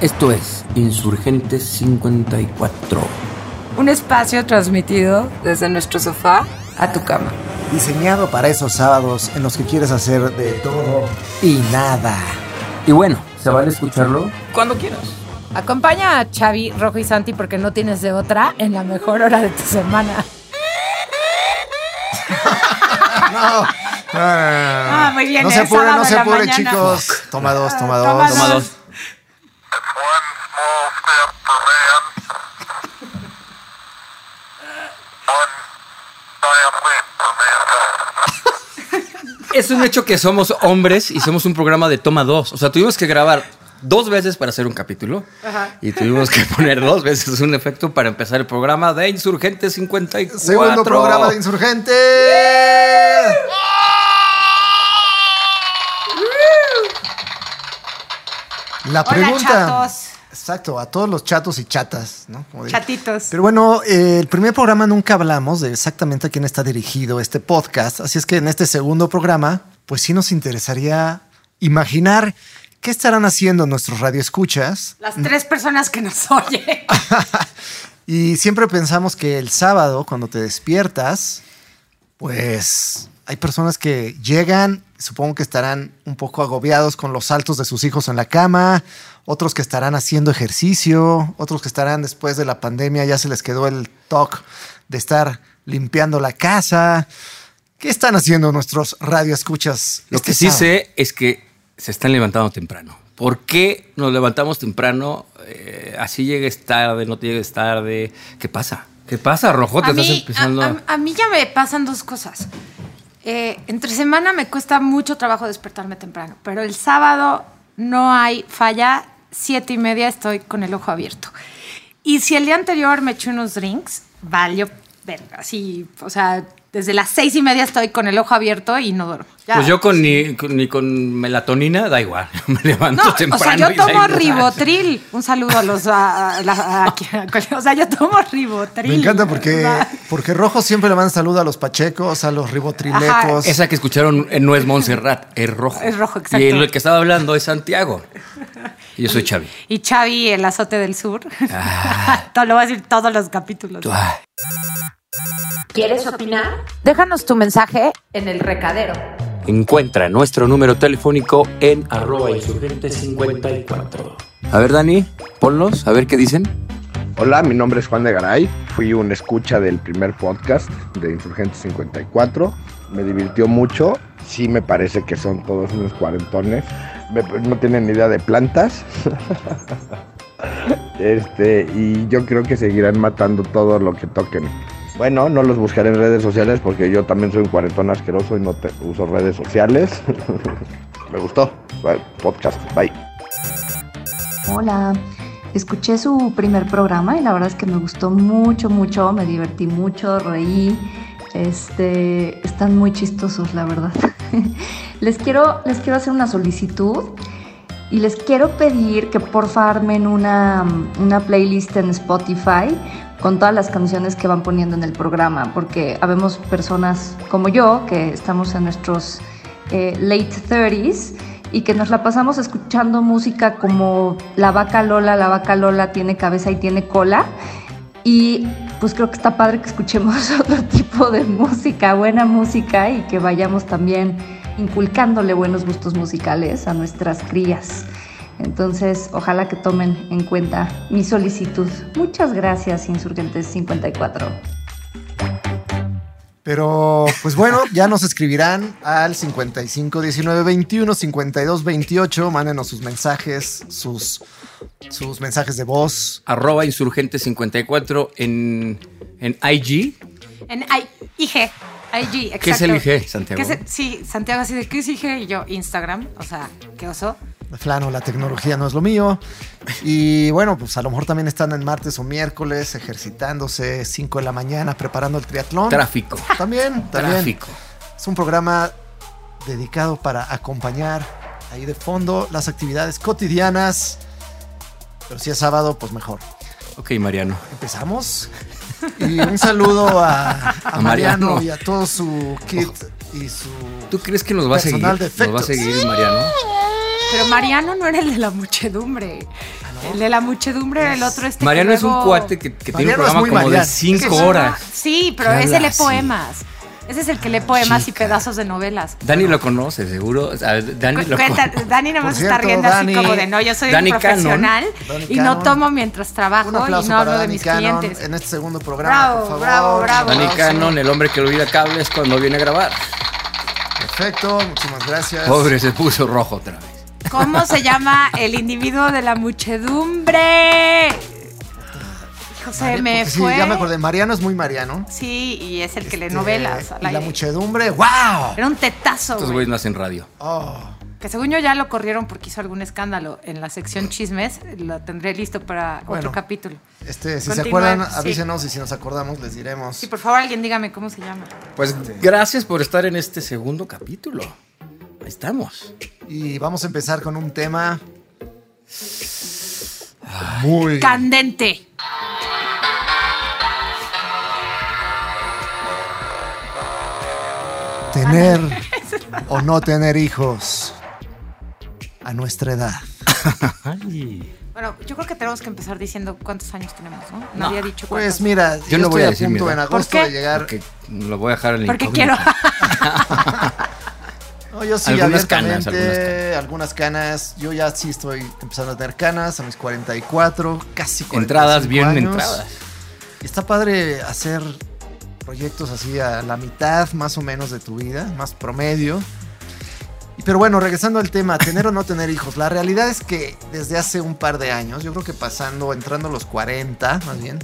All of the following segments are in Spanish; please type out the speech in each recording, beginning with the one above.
Esto es Insurgentes 54. Un espacio transmitido desde nuestro sofá a tu cama. Diseñado para esos sábados en los que quieres hacer de todo y nada. Y bueno, ¿se vale escucharlo? Cuando quieras. Acompaña a Xavi, Rojo y Santi porque no tienes de otra en la mejor hora de tu semana. No. Ah, muy bien, No se sábado no se mañana. chicos. Toma dos, toma dos. Toma dos. Es un hecho que somos hombres y somos un programa de toma dos. O sea, tuvimos que grabar dos veces para hacer un capítulo y tuvimos que poner dos veces un efecto para empezar el programa de Insurgentes 54. Segundo programa de Insurgente. La Hola, pregunta. chatos. Exacto, a todos los chatos y chatas, ¿no? Como. Chatitos. Pero bueno, eh, el primer programa nunca hablamos de exactamente a quién está dirigido este podcast, así es que en este segundo programa, pues sí nos interesaría imaginar qué estarán haciendo nuestros radioescuchas. Las tres personas que nos oyen. Y siempre pensamos que el sábado, cuando te despiertas, pues hay personas que llegan, supongo que estarán un poco agobiados con los saltos de sus hijos en la cama, otros que estarán haciendo ejercicio, otros que estarán después de la pandemia, ya se les quedó el toque de estar limpiando la casa. ¿Qué están haciendo nuestros radioescuchas? Lo este que sí sábado? sé es que se están levantando temprano. ¿Por qué nos levantamos temprano? Eh, así llegues tarde, no te llegues tarde. ¿Qué pasa? ¿Qué pasa, Rojo? Te A estás mí, empezando a, a- a mí ya me pasan dos cosas. Eh, entre semana me cuesta mucho trabajo despertarme temprano, pero el sábado no hay falla. Siete y media estoy con el ojo abierto. Y si el día anterior me eché unos drinks, valió verga. Así, o sea, desde las seis y media estoy con el ojo abierto y no duermo. Ya. Pues yo con ni, con ni con melatonina, da igual. Me levanto No, o temprano. sea, yo tomo ribotril. Un saludo a los. a- a a- o sea, yo tomo ribotril. Me encanta porque, porque Rojo siempre le manda saludo a los pachecos, a los ribotrilecos. Ajá. Esa que escucharon no es Montserrat, es rojo. Es rojo, exacto. Y el que estaba hablando es Santiago. Yo soy Xavi. Y Xavi, el azote del sur. Ah. Lo voy a decir todos los capítulos. Ay, ¿Quieres opinar? Déjanos tu mensaje en el recadero. Encuentra nuestro número telefónico en arroba insurgente 54. A ver, Dani, ponlos, a ver qué dicen. Hola, mi nombre es Juan de Garay. Fui un escucha del primer podcast de Insurgente 54. Me divirtió mucho. Sí me parece que son todos unos cuarentones. No tienen ni idea de plantas. este, y yo creo que seguirán matando todo lo que toquen. Bueno, no los buscaré en redes sociales porque yo también soy un cuarentón asqueroso y no uso redes sociales. me gustó. Podcast. Bye. Hola, escuché su primer programa y la verdad es que me gustó mucho, mucho, me divertí mucho, reí. Este, están muy chistosos, la verdad. les quiero, les quiero hacer una solicitud y les quiero pedir que porfa armen una, una playlist en Spotify con todas las canciones que van poniendo en el programa, porque habemos personas como yo que estamos en nuestros eh, late 30s y que nos la pasamos escuchando música como La Vaca Lola, La Vaca Lola tiene cabeza y tiene cola. Y pues creo que está padre que escuchemos otro tipo de música, buena música y que vayamos también inculcándole buenos gustos musicales a nuestras crías. Entonces, ojalá que tomen en cuenta mi solicitud. Muchas gracias, Insurgentes 54. Pero, pues bueno, ya nos escribirán al 55 19 21 52 28. Mándenos sus mensajes, sus, sus mensajes de voz. Arroba insurgente 54 en, en IG. En I- IG. IG, exacto. ¿Qué es el IG, Santiago? ¿Qué es el- sí, Santiago así de, ¿qué es IG? Y yo, Instagram. O sea, qué oso. De plano, la tecnología no es lo mío. Y bueno, pues a lo mejor también están en martes o miércoles ejercitándose, 5 de la mañana, preparando el triatlón. Tráfico. También, también. Tráfico. Es un programa dedicado para acompañar ahí de fondo las actividades cotidianas. Pero si es sábado, pues mejor. Ok, Mariano. Empezamos. Y un saludo a, a A Mariano, Mariano. y a todo su kit y su. ¿Tú crees que nos va a seguir? De ¿Nos va a seguir Mariano? Pero Mariano no era el de la muchedumbre. El de la muchedumbre era el otro este. que Mariano es un cuate que, que tiene un es programa como de cinco Es que- horas. Sí, pero ¿Qué ese habla lee así? Ese es el que lee poemas y pedazos de novelas. Dani lo conoce, seguro. O sea, Dani lo cuenta- conoce. Dani nada más está riendo Dani- así como de no, yo soy Dani un profesional Cannon. y no tomo mientras trabajo Un y no hablo de Dani mis Cannon clientes. en este segundo programa, Bravo, por favor. bravo, bravo. Dani. Cannon, el hombre que olvida cables cuando viene a grabar. Perfecto, muchísimas gracias. Pobre, se puso rojo otra vez. ¿Cómo se llama el individuo de la muchedumbre? José, María- me porque sí, fue. ya me acordé. Mariano es muy Mariano. Sí, y es el que lee Este, novelas. al Y la muchedumbre, ¡wow! Era un tetazo, Estos güey. güeyes no hacen radio. Oh, Que según yo ya lo corrieron porque hizo algún escándalo en la sección chismes. Lo tendré listo para Bueno. otro capítulo. este, si se acuerdan, sí. avísenos y si nos acordamos les diremos. Sí, por favor, alguien dígame cómo se llama. Pues gracias por estar en este segundo capítulo. Ahí estamos. Y vamos a empezar con un tema muy Candente. tener o no tener hijos a nuestra edad. Bueno, yo creo que tenemos que empezar diciendo cuántos años tenemos, ¿no? No, No, había dicho Pues cuántos. mira, Yo yo, no voy estoy a a, decir mi punto edad. en agosto ¿Por qué? de llegar. Porque lo voy a dejar en el Porque incógnito. quiero. No, yo sí, Algunas canas, algunas canas. Yo ya sí estoy empezando a tener canas a mis 44, casi 45 Entradas bien años. entradas. Y está padre hacer proyectos así a la mitad más o menos de tu vida, más promedio. Pero bueno, regresando al tema, tener o no tener hijos. La realidad es que desde hace un par de años, yo creo que pasando, entrando a los 40 más bien,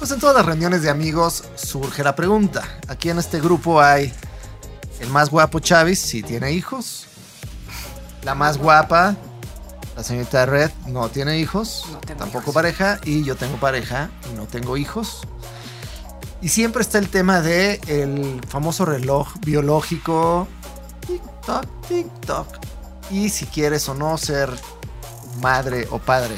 pues en todas las reuniones de amigos surge la pregunta. Aquí en este grupo hay el más guapo Chávez, si tiene hijos. La más guapa, la señorita Red, no tiene hijos. No tengo tampoco hijos. pareja. Y yo tengo pareja y no tengo hijos. Y siempre está el tema de el famoso reloj biológico. Tic-toc, tic-toc. Y si quieres o no ser madre o padre.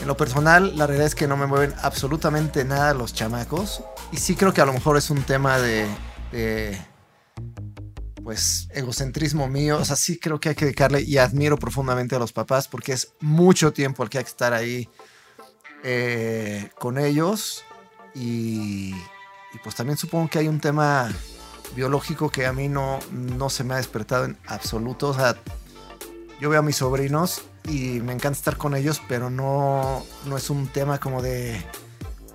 En lo personal, la realidad es que no me mueven absolutamente nada los chamacos. Y sí creo que a lo mejor es un tema de, de, pues, egocentrismo mío. O sea, sí creo que hay que dedicarle y admiro profundamente a los papás porque es mucho tiempo el que hay que estar ahí eh, con ellos. Y, y pues también supongo que hay un tema biológico que a mí no, no se me ha despertado en absoluto. O sea, yo veo a mis sobrinos y me encanta estar con ellos, pero no, no es un tema como de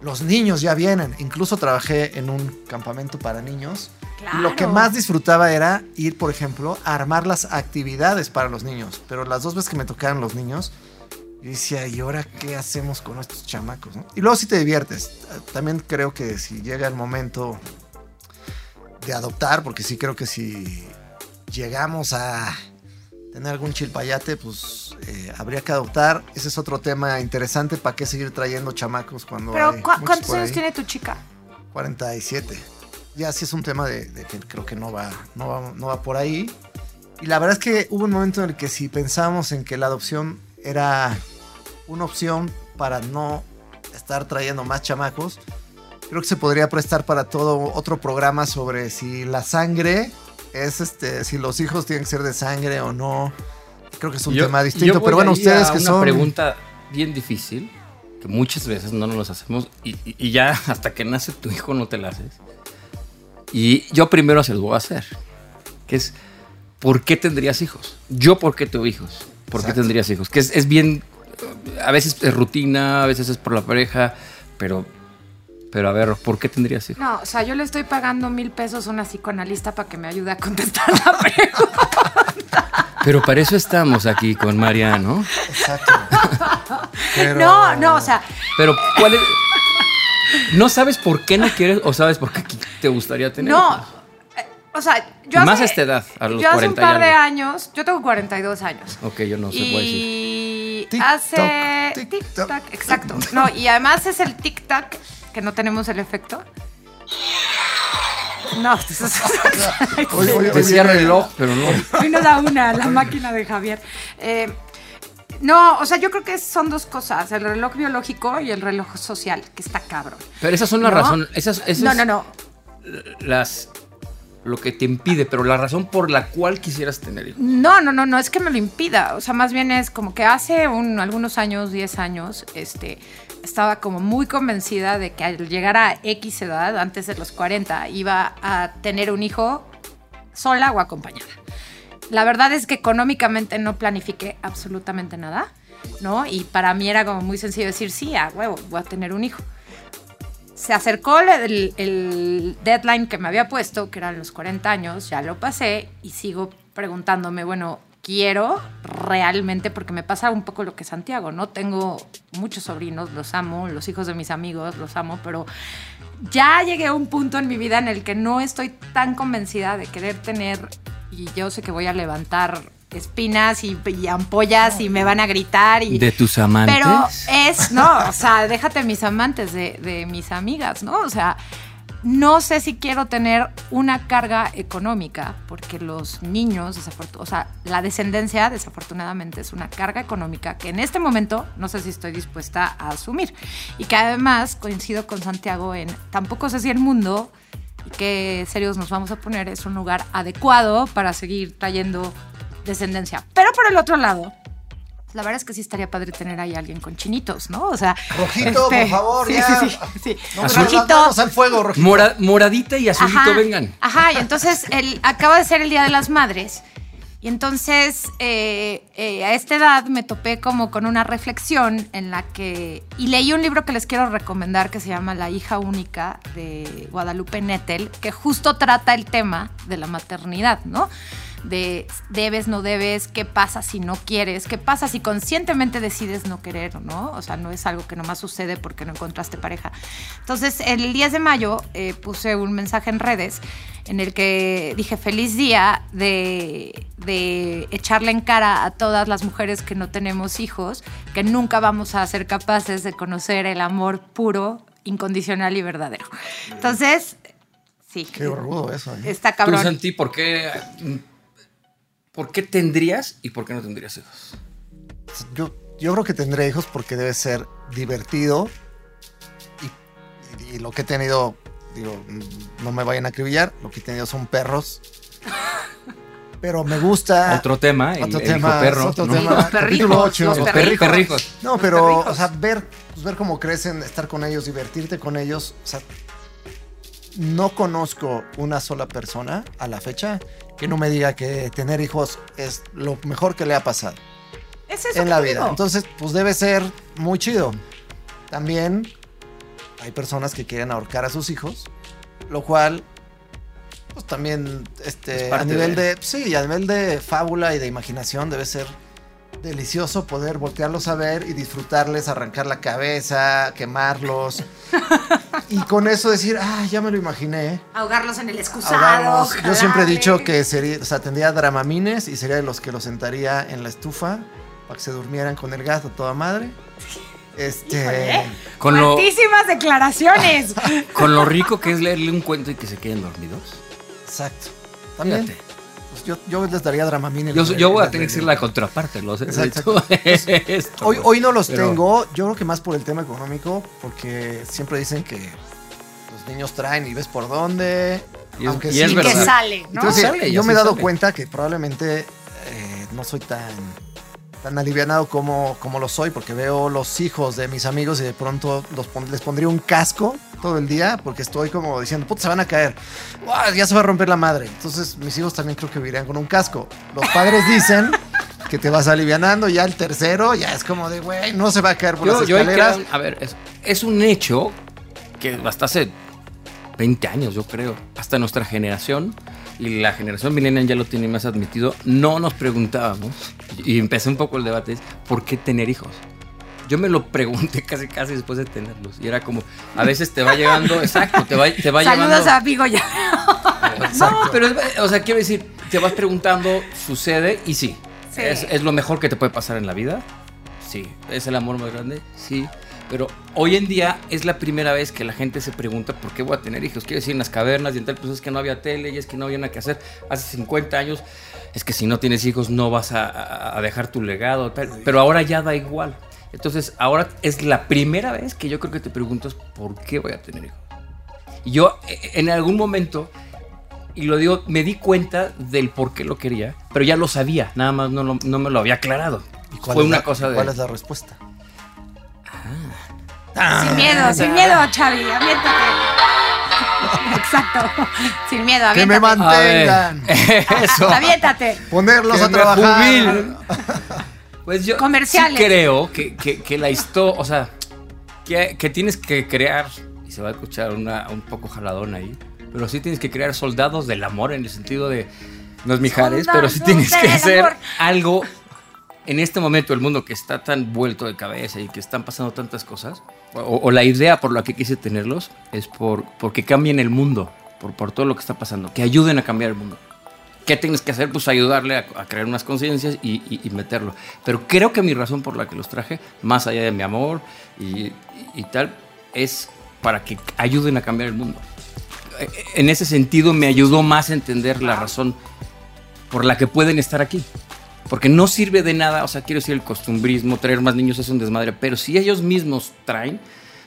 los niños ya vienen. Incluso trabajé en un campamento para niños. Lo que más disfrutaba era ir, por ejemplo, a armar las actividades para los niños. Pero las dos veces que me tocaron los niños, yo decía, ¿y ahora qué hacemos con estos chamacos? no? Y luego sí te diviertes. También creo que si llega el momento de adoptar, porque sí creo que si llegamos a tener algún chilpayate, pues eh, habría que adoptar. Ese es otro tema interesante. ¿Para qué seguir trayendo chamacos cuando Pero, hay ¿cu- ¿cuántos años tiene tu chica? 47. Ya sí es un tema de, de que creo que no va, no, va, no va por ahí. Y la verdad es que hubo un momento en el que si pensábamos en que la adopción era una opción para no estar trayendo más chamacos, creo que se podría prestar para todo otro programa sobre si la sangre es este, si los hijos tienen que ser de sangre o no. Creo que es un Yo- tema distinto, pero bueno, ustedes que una son pregunta bien difícil que muchas veces no nos las hacemos y- y ya hasta que nace tu hijo no te la haces. Y yo primero se los voy a hacer, que es ¿por qué tendrías hijos? Yo por qué tengo hijos, ¿por qué tendrías hijos? Que es, es bien, a veces es rutina, a veces es por la pareja, pero, pero a ver, ¿por qué tendrías hijos? No, o sea, yo le estoy pagando mil pesos a una psicoanalista para que me ayude a contestar la pregunta. Pero para eso estamos aquí con Mariano. Exacto. Pero- No, no, o sea, Pero ¿cuál es? ¿No sabes por qué no quieres o sabes por qué te gustaría tener? no. hijos? eh, O sea, yo Más hace- a esta edad, a los yo hace un 40 y par de años, yo tengo 42 años. Ok, yo no sé puedo decir. Y TikTok, hace. TikTok, exacto. No, y además es el TikTok que no tenemos el efecto. No, Decía oye, reloj, pero no. Hoy nos da una, la máquina de Javier. Eh, no, o sea, yo creo que son dos cosas, el reloj biológico y el reloj social, que está cabrón. Pero esas son las ¿No? razones. Esas, esas No, no, no. Las, lo que te impide, pero la razón por la cual quisieras tener hijos. No, no, no, no es que me lo impida. O sea, más bien es como que hace un- algunos años, 10 años, este, estaba como muy convencida de que al llegar a X edad, antes de los 40, iba a tener un hijo sola o acompañada. La verdad es que económicamente no planifiqué absolutamente nada, ¿no? Y para mí era como muy sencillo decir, sí, a huevo, voy a tener un hijo. Se acercó el, el deadline que me había puesto, que eran los 40 años, ya lo pasé y sigo preguntándome, bueno, quiero realmente, porque me pasa un poco lo que Santiago, ¿no? Tengo muchos sobrinos, los amo, los hijos de mis amigos, los amo, pero ya llegué a un punto en mi vida en el que no estoy tan convencida de querer tener, y yo sé que voy a levantar espinas y, y ampollas y me van a gritar y... De tus amantes. Pero es, no, o sea, déjate mis amantes de, de mis amigas, ¿no? O sea, no sé si quiero tener una carga económica, porque los niños, o sea, la descendencia, desafortunadamente, es una carga económica que en este momento no sé si estoy dispuesta a asumir. Y que además coincido con Santiago en, tampoco sé si el mundo, qué serios nos vamos a poner, es un lugar adecuado para seguir trayendo descendencia. Pero por el otro lado, la verdad es que sí estaría padre tener ahí a alguien con chinitos, ¿no? O sea, Rojito, este, por favor, sí, ya. sí, sí. No manos al fuego, Rojito. Mora- moradita y azulito Ajá, vengan. Ajá, y entonces el, acaba de ser el Día de las Madres. Y entonces eh, eh, a esta edad me topé como con una reflexión en la que... Y leí un libro que les quiero recomendar que se llama La hija única de Guadalupe Nettel, que justo trata el tema de la maternidad, ¿no? De debes, no debes, qué pasa si no quieres, qué pasa si conscientemente decides no querer no. O sea, no es algo que nomás sucede porque no encontraste pareja. Entonces, el 10 de mayo eh, puse un mensaje en redes en el que dije feliz día de, de echarle en cara a todas las mujeres que no tenemos hijos, que nunca vamos a ser capaces de conocer el amor puro, incondicional y verdadero. Entonces, sí. Qué rudo eso. ¿eh? Está Tú, cabrón. Santi, ¿por qué, ¿por qué tendrías y por qué no tendrías hijos? Yo, yo creo que tendré hijos porque debe ser divertido. Y, y- y lo que he tenido, digo, no me vayan a acribillar, lo que he tenido son perros. Pero me gusta. Otro tema, el, otro el tema, hijo perro. otro ¿no? tema. Los perrijos, ocho. los Los perrijos. perri- perrijos. No, pero, perrijos. o sea, ver, pues, ver cómo crecen, estar con ellos, divertirte con ellos. O sea, no conozco una sola persona a la fecha que no me diga que tener hijos es lo mejor que le ha pasado Es eso en la vida. digo. Entonces, pues debe ser muy chido. También hay personas que quieren ahorcar a sus hijos, lo cual, pues también, Es este, a nivel de- de, sí, a nivel de fábula y de imaginación debe ser delicioso poder voltearlos a ver y disfrutarles, arrancar la cabeza, quemarlos. y con eso decir, ah, ya me lo imaginé. Ahogarlos en el excusado. ahogarlos. Yo siempre he dicho que sería, o sea, tendría dramamines y sería de los que los sentaría en la estufa para que se durmieran con el gas a toda madre. Este. Híjole. Con lo, declaraciones. con lo rico que es leerle un cuento y que se queden dormidos. Exacto. También. Fíjate. Yo, yo les daría dramamines. Yo, yo voy a tener que ser la contraparte, lo sé. Exacto, Tú- esto, Hoy, hoy no los Pero- tengo, yo creo que más por el tema económico, porque siempre dicen que los niños traen y ves por dónde. Y es- aunque y es sí, Y que verdad. sale, ¿no? Entonces, Sale, yo me he dado sale. cuenta que probablemente eh, no soy tan, tan alivianado como, como lo soy, porque veo los hijos de mis amigos y de pronto los pon- les pondría un casco todo el día, porque estoy como diciendo, puta, se van a caer, ya se va a romper la madre. Entonces, mis hijos también creo que vivirían con un casco. Los padres dicen que te vas alivianando, ya el tercero ya es como de, güey, no se va a caer por Yo, las escaleras. creo- a ver, es, es un hecho que hasta hace 20 años, yo creo, hasta nuestra generación, y la generación millennial ya lo tiene más admitido, no nos preguntábamos, y empecé un poco el debate, es, ¿por qué tener hijos? Yo me lo pregunté casi casi después de tenerlos, y era como, a veces te va llegando, exacto, te va, te va Saludos llevando... a amigo ya. No, pero, o sea, quiero decir, te vas preguntando, sucede y sí. Sí. ¿Es, es lo mejor que te puede pasar en la vida? Sí. ¿Es el amor más grande? Sí. Pero hoy en día es la primera vez que la gente se pregunta por qué voy a tener hijos. Quiero decir, en las cavernas y en tal, pues es que no había tele y es que no había nada que hacer. Hace 50 años es que si no tienes hijos no vas a, dejar tu legado. Tal. Pero ahora ya da igual. Entonces, ahora es la primera vez que yo creo que te preguntas por qué voy a tener hijos. Y yo, eh, en algún momento, y lo digo, me di cuenta del por qué lo quería, pero ya lo sabía, nada más no, lo- no me lo había aclarado. ¿Y cuál Fue es una la- cosa de... ¿Cuál es la respuesta? Sin miedo, sin miedo, Chavi, aviéntate. Exacto. Sin miedo, Que me aviéntate. A ver, mantengan. Eso. Aviéntate. Ponerlos Que a me trabajar. Pues yo Comerciales. sí creo que, que- que la historia, o sea, que, que tienes que crear, y se va a escuchar una- un poco jaladón ahí, pero sí tienes que crear soldados del amor en el sentido de, no es Mijares, pero sí tienes que hacer amor. algo en este momento, el mundo que está tan vuelto de cabeza y que están pasando tantas cosas, o, la idea por la que quise tenerlos es por porque cambien el mundo, por, todo lo que está pasando, que ayuden a cambiar el mundo. ¿Qué tienes que hacer? Pues ayudarle a, crear unas conciencias y, meterlo. Pero creo que mi razón por la que los traje, más allá de mi amor y, tal, es para que ayuden a cambiar el mundo. Eh, En ese sentido me ayudó más a entender la razón por la que pueden estar aquí. Porque no sirve de nada, o sea, quiero decir, el costumbrismo, traer más niños es un desmadre, pero si ellos mismos traen,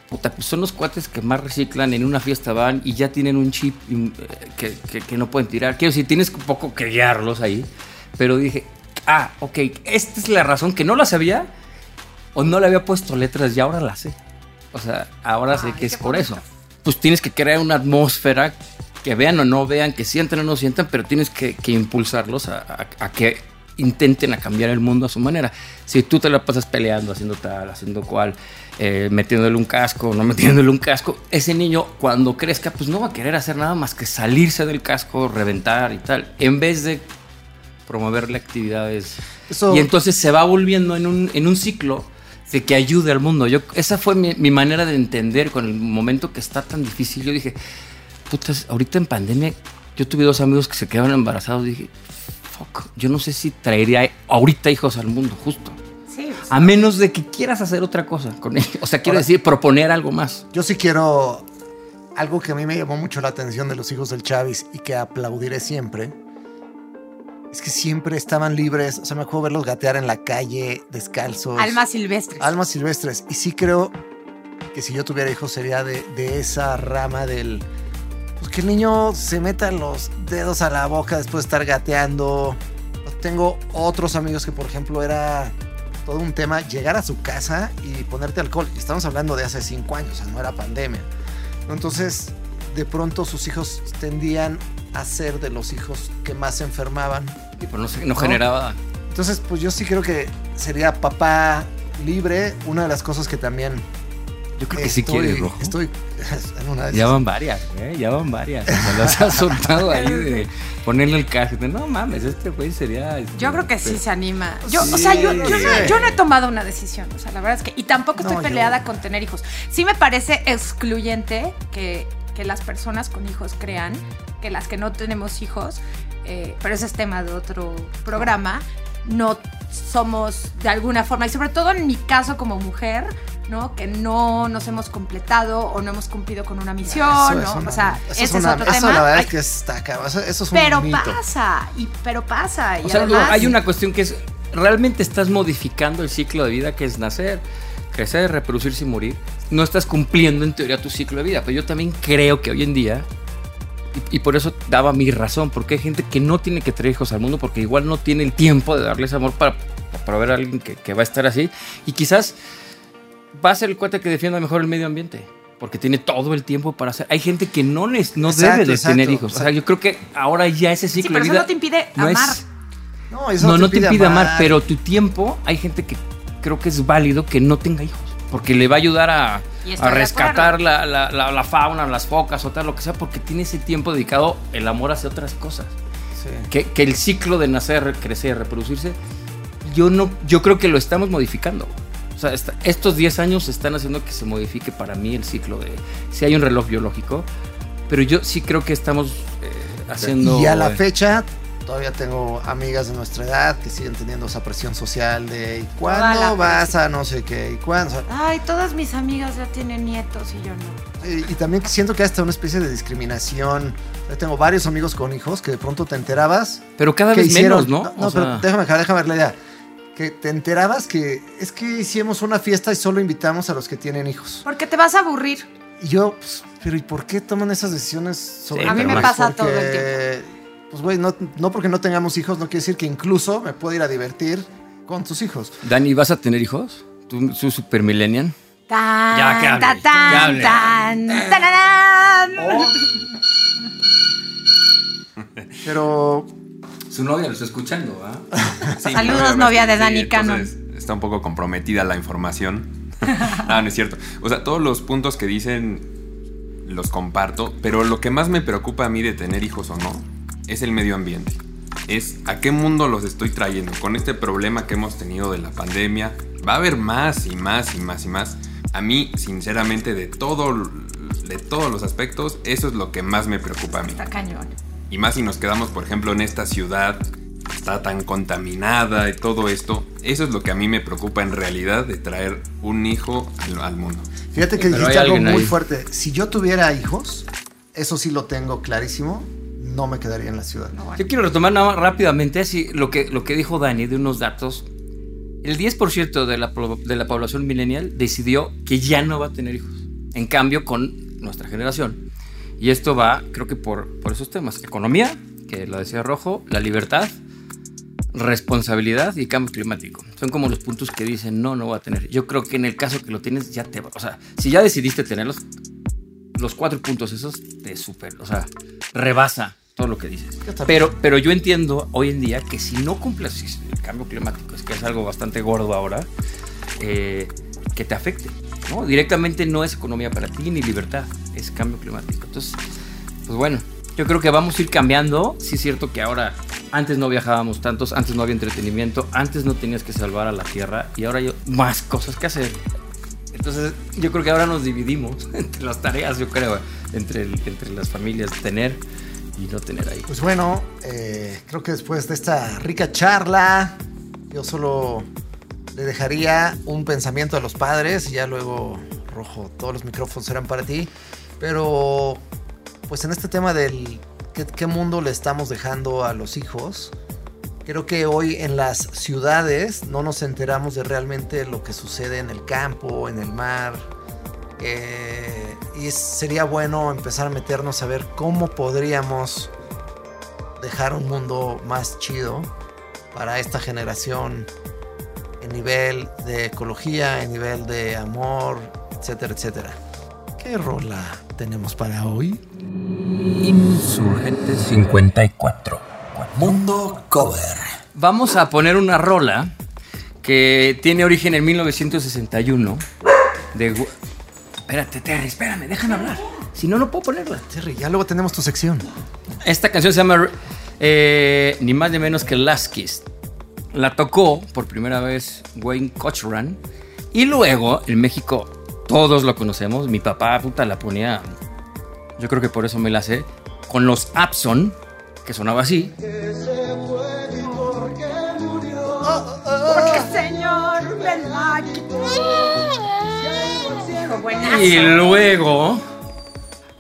puta, pues son los cuates que más reciclan, en una fiesta van y ya tienen un chip eh, que, que- que no pueden tirar. Quiero decir, tienes un poco que guiarlos ahí, pero dije, ah, ok, esta es la razón que no la sabía o no le había puesto letras y ahora la sé. O sea, ahora sé que es por bonito. eso. Pues tienes que crear una atmósfera que vean o no vean, que sientan o no sientan, pero tienes que, que impulsarlos a, a- a que intenten a cambiar el mundo a su manera. Si tú te la pasas peleando, haciendo tal, haciendo cual, eh, metiéndole un casco, no metiéndole un casco, ese niño cuando crezca, pues no va a querer hacer nada más que salirse del casco, reventar y tal, en vez de promoverle actividades. Eso- Y entonces se va volviendo en un, en un ciclo de que ayude al mundo. Yo, esa fue mi, mi manera de entender con el momento que está tan difícil. Yo dije, putas, ahorita en pandemia, yo tuve dos amigos que se quedaron embarazados. Dije, fuck, yo no sé si traería ahorita hijos al mundo, justo. Sí, pues, A menos de que quieras hacer otra cosa con ellos. O sea, quiero Ahora- decir, proponer algo más. Yo sí quiero algo que a mí me llamó mucho la atención de los hijos del Chavis y que aplaudiré siempre. Es que siempre estaban libres. O sea, me acuerdo verlos gatear en la calle, descalzos. almas silvestres. Almas silvestres. Y sí creo que si yo tuviera hijos sería de, de esa rama del... Pues que el niño se meta los dedos a la boca después de estar gateando. Tengo otros amigos que, por ejemplo, era todo un tema llegar a su casa y ponerte alcohol. Estamos hablando de hace cinco años, o sea, no era pandemia. Entonces, de pronto sus hijos tendían a ser de los hijos que más se enfermaban. Y pues no generaba. Entonces, pues yo sí creo que sería papá libre. Una de las cosas que también Yo creo que sí estoy, quiere, Rojo. estoy en una de Ya van varias, ¿eh? Ya van varias. Se las ha soltado ahí de ponerle el casco. No mames, este güey sería. este, Yo creo que sí se anima. Yo, Sí, o sea, yo, yo, no, sí. yo no he tomado una decisión. O sea, la verdad es que. Y tampoco estoy No, yo- peleada con tener hijos. Sí me parece excluyente que, que las personas con hijos crean que las que no tenemos hijos, eh, pero ese es tema de otro programa, no somos de alguna forma, y sobre todo en mi caso como mujer, ¿no? Que no nos hemos completado o no hemos cumplido con una misión, Eso es ¿no? una- o sea, eso ese es, una- otro eso tema. la verdad Ay, es que está cabrón. Eso, eso es un pero mito. pasa, y, pero pasa. Y O sea, además, hay una cuestión que es. Realmente estás modificando el ciclo de vida que es nacer, crecer, reproducirse y morir. No estás cumpliendo en teoría tu ciclo de vida. Pero yo también creo que hoy en día. Y, y por eso daba mi razón, porque hay gente que no tiene que traer hijos al mundo porque igual no tiene el tiempo de darles amor para, para ver a alguien que, que va a estar así. Y quizás va a ser el cuate que defienda mejor el medio ambiente. Porque tiene todo el tiempo para hacer. Hay gente que no, les, no Exacto, debe de exacto. tener hijos. O sea, yo creo que ahora ya ese Sí, ciclo pero de eso vida. no te impide no es- amar. No, eso no, no te impide amar, pero tu tiempo, hay gente que creo que es válido que no tenga hijos. Porque le va a ayudar a, a rescatar la, la- la- la fauna, las focas o tal, lo que sea, porque tiene ese tiempo dedicado el amor hacia otras cosas. Que, que el ciclo de nacer, crecer, reproducirse, yo, no, yo creo que lo estamos modificando. O sea, esta- estos 10 años están haciendo que se modifique para mí el ciclo de... Si hay un reloj biológico, pero yo sí creo que estamos eh, haciendo... Y a la eh, fecha, todavía tengo amigas de nuestra edad que siguen teniendo esa presión social de ¿y Toda cuándo vas a no sé qué? ¿Y cuándo? O Ay, todas mis amigas ya tienen nietos y yo no. Y, y también siento que hay hasta una especie de discriminación. Yo tengo varios amigos con hijos que de pronto te enterabas. Pero cada vez hicieron, menos, ¿no? No, O pero sea- déjame, acabar, déjame ver la idea. Que te enterabas que es que hicimos una fiesta y solo invitamos a los que tienen hijos. Porque te vas a aburrir. Y yo, pues, pero ¿y por qué toman esas decisiones sobre Sí, A mí me pasa todo el Porque pues güey, no, no porque no tengamos hijos, no quiere decir que incluso me puedo ir a divertir con tus hijos. Dani, ¿vas a tener hijos? ¿Tú, tú super millennial? Tan, Ya, que hable, ta, que tan, hable. tan, tararán. Pero Su novia lo está escuchando, ¿ah? Sí, Saludos, novia de sí, Dani Cannon. Está un poco comprometida la información. no, no es cierto. O sea, todos los puntos que dicen los comparto, pero lo que más me preocupa a mí de tener hijos o no es el medio ambiente. Es a qué mundo los estoy trayendo. Con este problema que hemos tenido de la pandemia, va a haber más y más y más y más. A mí, sinceramente, de todo, de todos los aspectos, eso es lo que más me preocupa a mí. Está cañón. Y más si nos quedamos, por ejemplo, en esta ciudad que está tan contaminada y todo esto. Eso es lo que a mí me preocupa en realidad de traer un hijo al, al mundo. fíjate que Pero dijiste algo muy ahí. fuerte. Si yo tuviera hijos, eso sí lo tengo clarísimo, no me quedaría en la ciudad. Yo quiero retomar nada más rápidamente así, lo, que, lo que dijo Dani de unos datos. El 10% de la, de la población millennial decidió que ya no va a tener hijos. En cambio, con nuestra generación. Y esto va, creo que por, por esos temas. Economía, que lo decía Rojo, la libertad, responsabilidad y cambio climático. Son como los puntos que dicen, no, no voy a tener. Yo creo que en el caso que lo tienes, ya te va. O sea, si ya decidiste tenerlos, los cuatro puntos esos te super, o sea, rebasa todo lo que dices. Pero, pero yo entiendo hoy en día que si no cumples el cambio climático, es que es algo bastante gordo ahora, eh, que te afecte. Directamente no es economía para ti ni libertad, es cambio climático. Entonces, pues bueno, yo creo que vamos a ir cambiando. Sí es cierto que ahora, antes no viajábamos tantos, antes no había entretenimiento, antes no tenías que salvar a la Tierra y ahora hay más cosas que hacer. Entonces, yo creo que ahora nos dividimos entre las tareas, yo creo, entre, entre las familias, tener y no tener ahí. Pues bueno, eh, creo que después de esta rica charla, yo solo le dejaría un pensamiento a los padres y ya luego, Rojo, todos los micrófonos serán para ti. Pero, pues en este tema del qué, mundo le estamos dejando a los hijos, creo que hoy en las ciudades no nos enteramos de realmente lo que sucede en el campo, en el mar. Eh, y sería bueno empezar a meternos a ver cómo podríamos dejar un mundo más chido para esta generación en nivel de ecología, en nivel de amor, etcétera, etcétera. ¿Qué rola tenemos para hoy? Insurgente 54. Mundo Cover. Vamos a poner una rola que tiene origen en 1961 de... Espérate, Terry, espérame, déjame hablar. Si no, no puedo ponerla. Terry, ya luego tenemos tu sección. Esta canción se llama eh, ni más ni menos que Last Kiss. La tocó por primera vez Wayne Cochran. Y luego en México todos lo conocemos. Mi papá puta la ponía. Yo creo que por eso me la sé. Con los Abson, que sonaba así. Porque señor me la quitó. Hijo, buenazo. Y luego.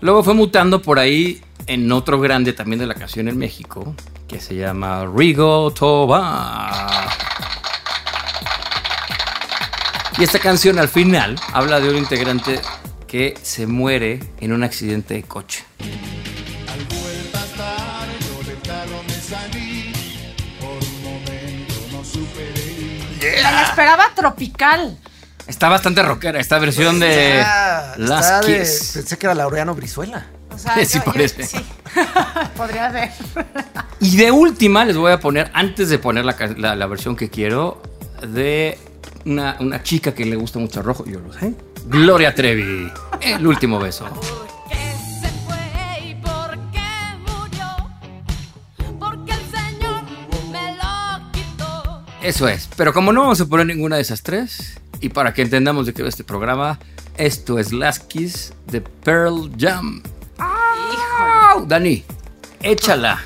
Luego fue mutando por ahí en otro grande también de la canción en México. Que se llama Rigo Tobar. Y esta canción al final habla de un integrante que se muere en un accidente de coche. Me la esperaba tropical. Está bastante rockera esta versión de está Last de- Kiss. pensé que era Laureano Brizuela. O sea, Sí, yo- yo- parece. sí. Podría ser. Y de última les voy a poner, antes de poner la, la- la versión que quiero, de una, una chica que le gusta mucho rojo, yo lo sé. Gloria Trevi, el último beso. Eso es. Pero como no vamos a poner ninguna de esas tres, y para que entendamos de qué va este programa, esto es Last Kiss de Pearl Jam. ¡Au! Dani, échala.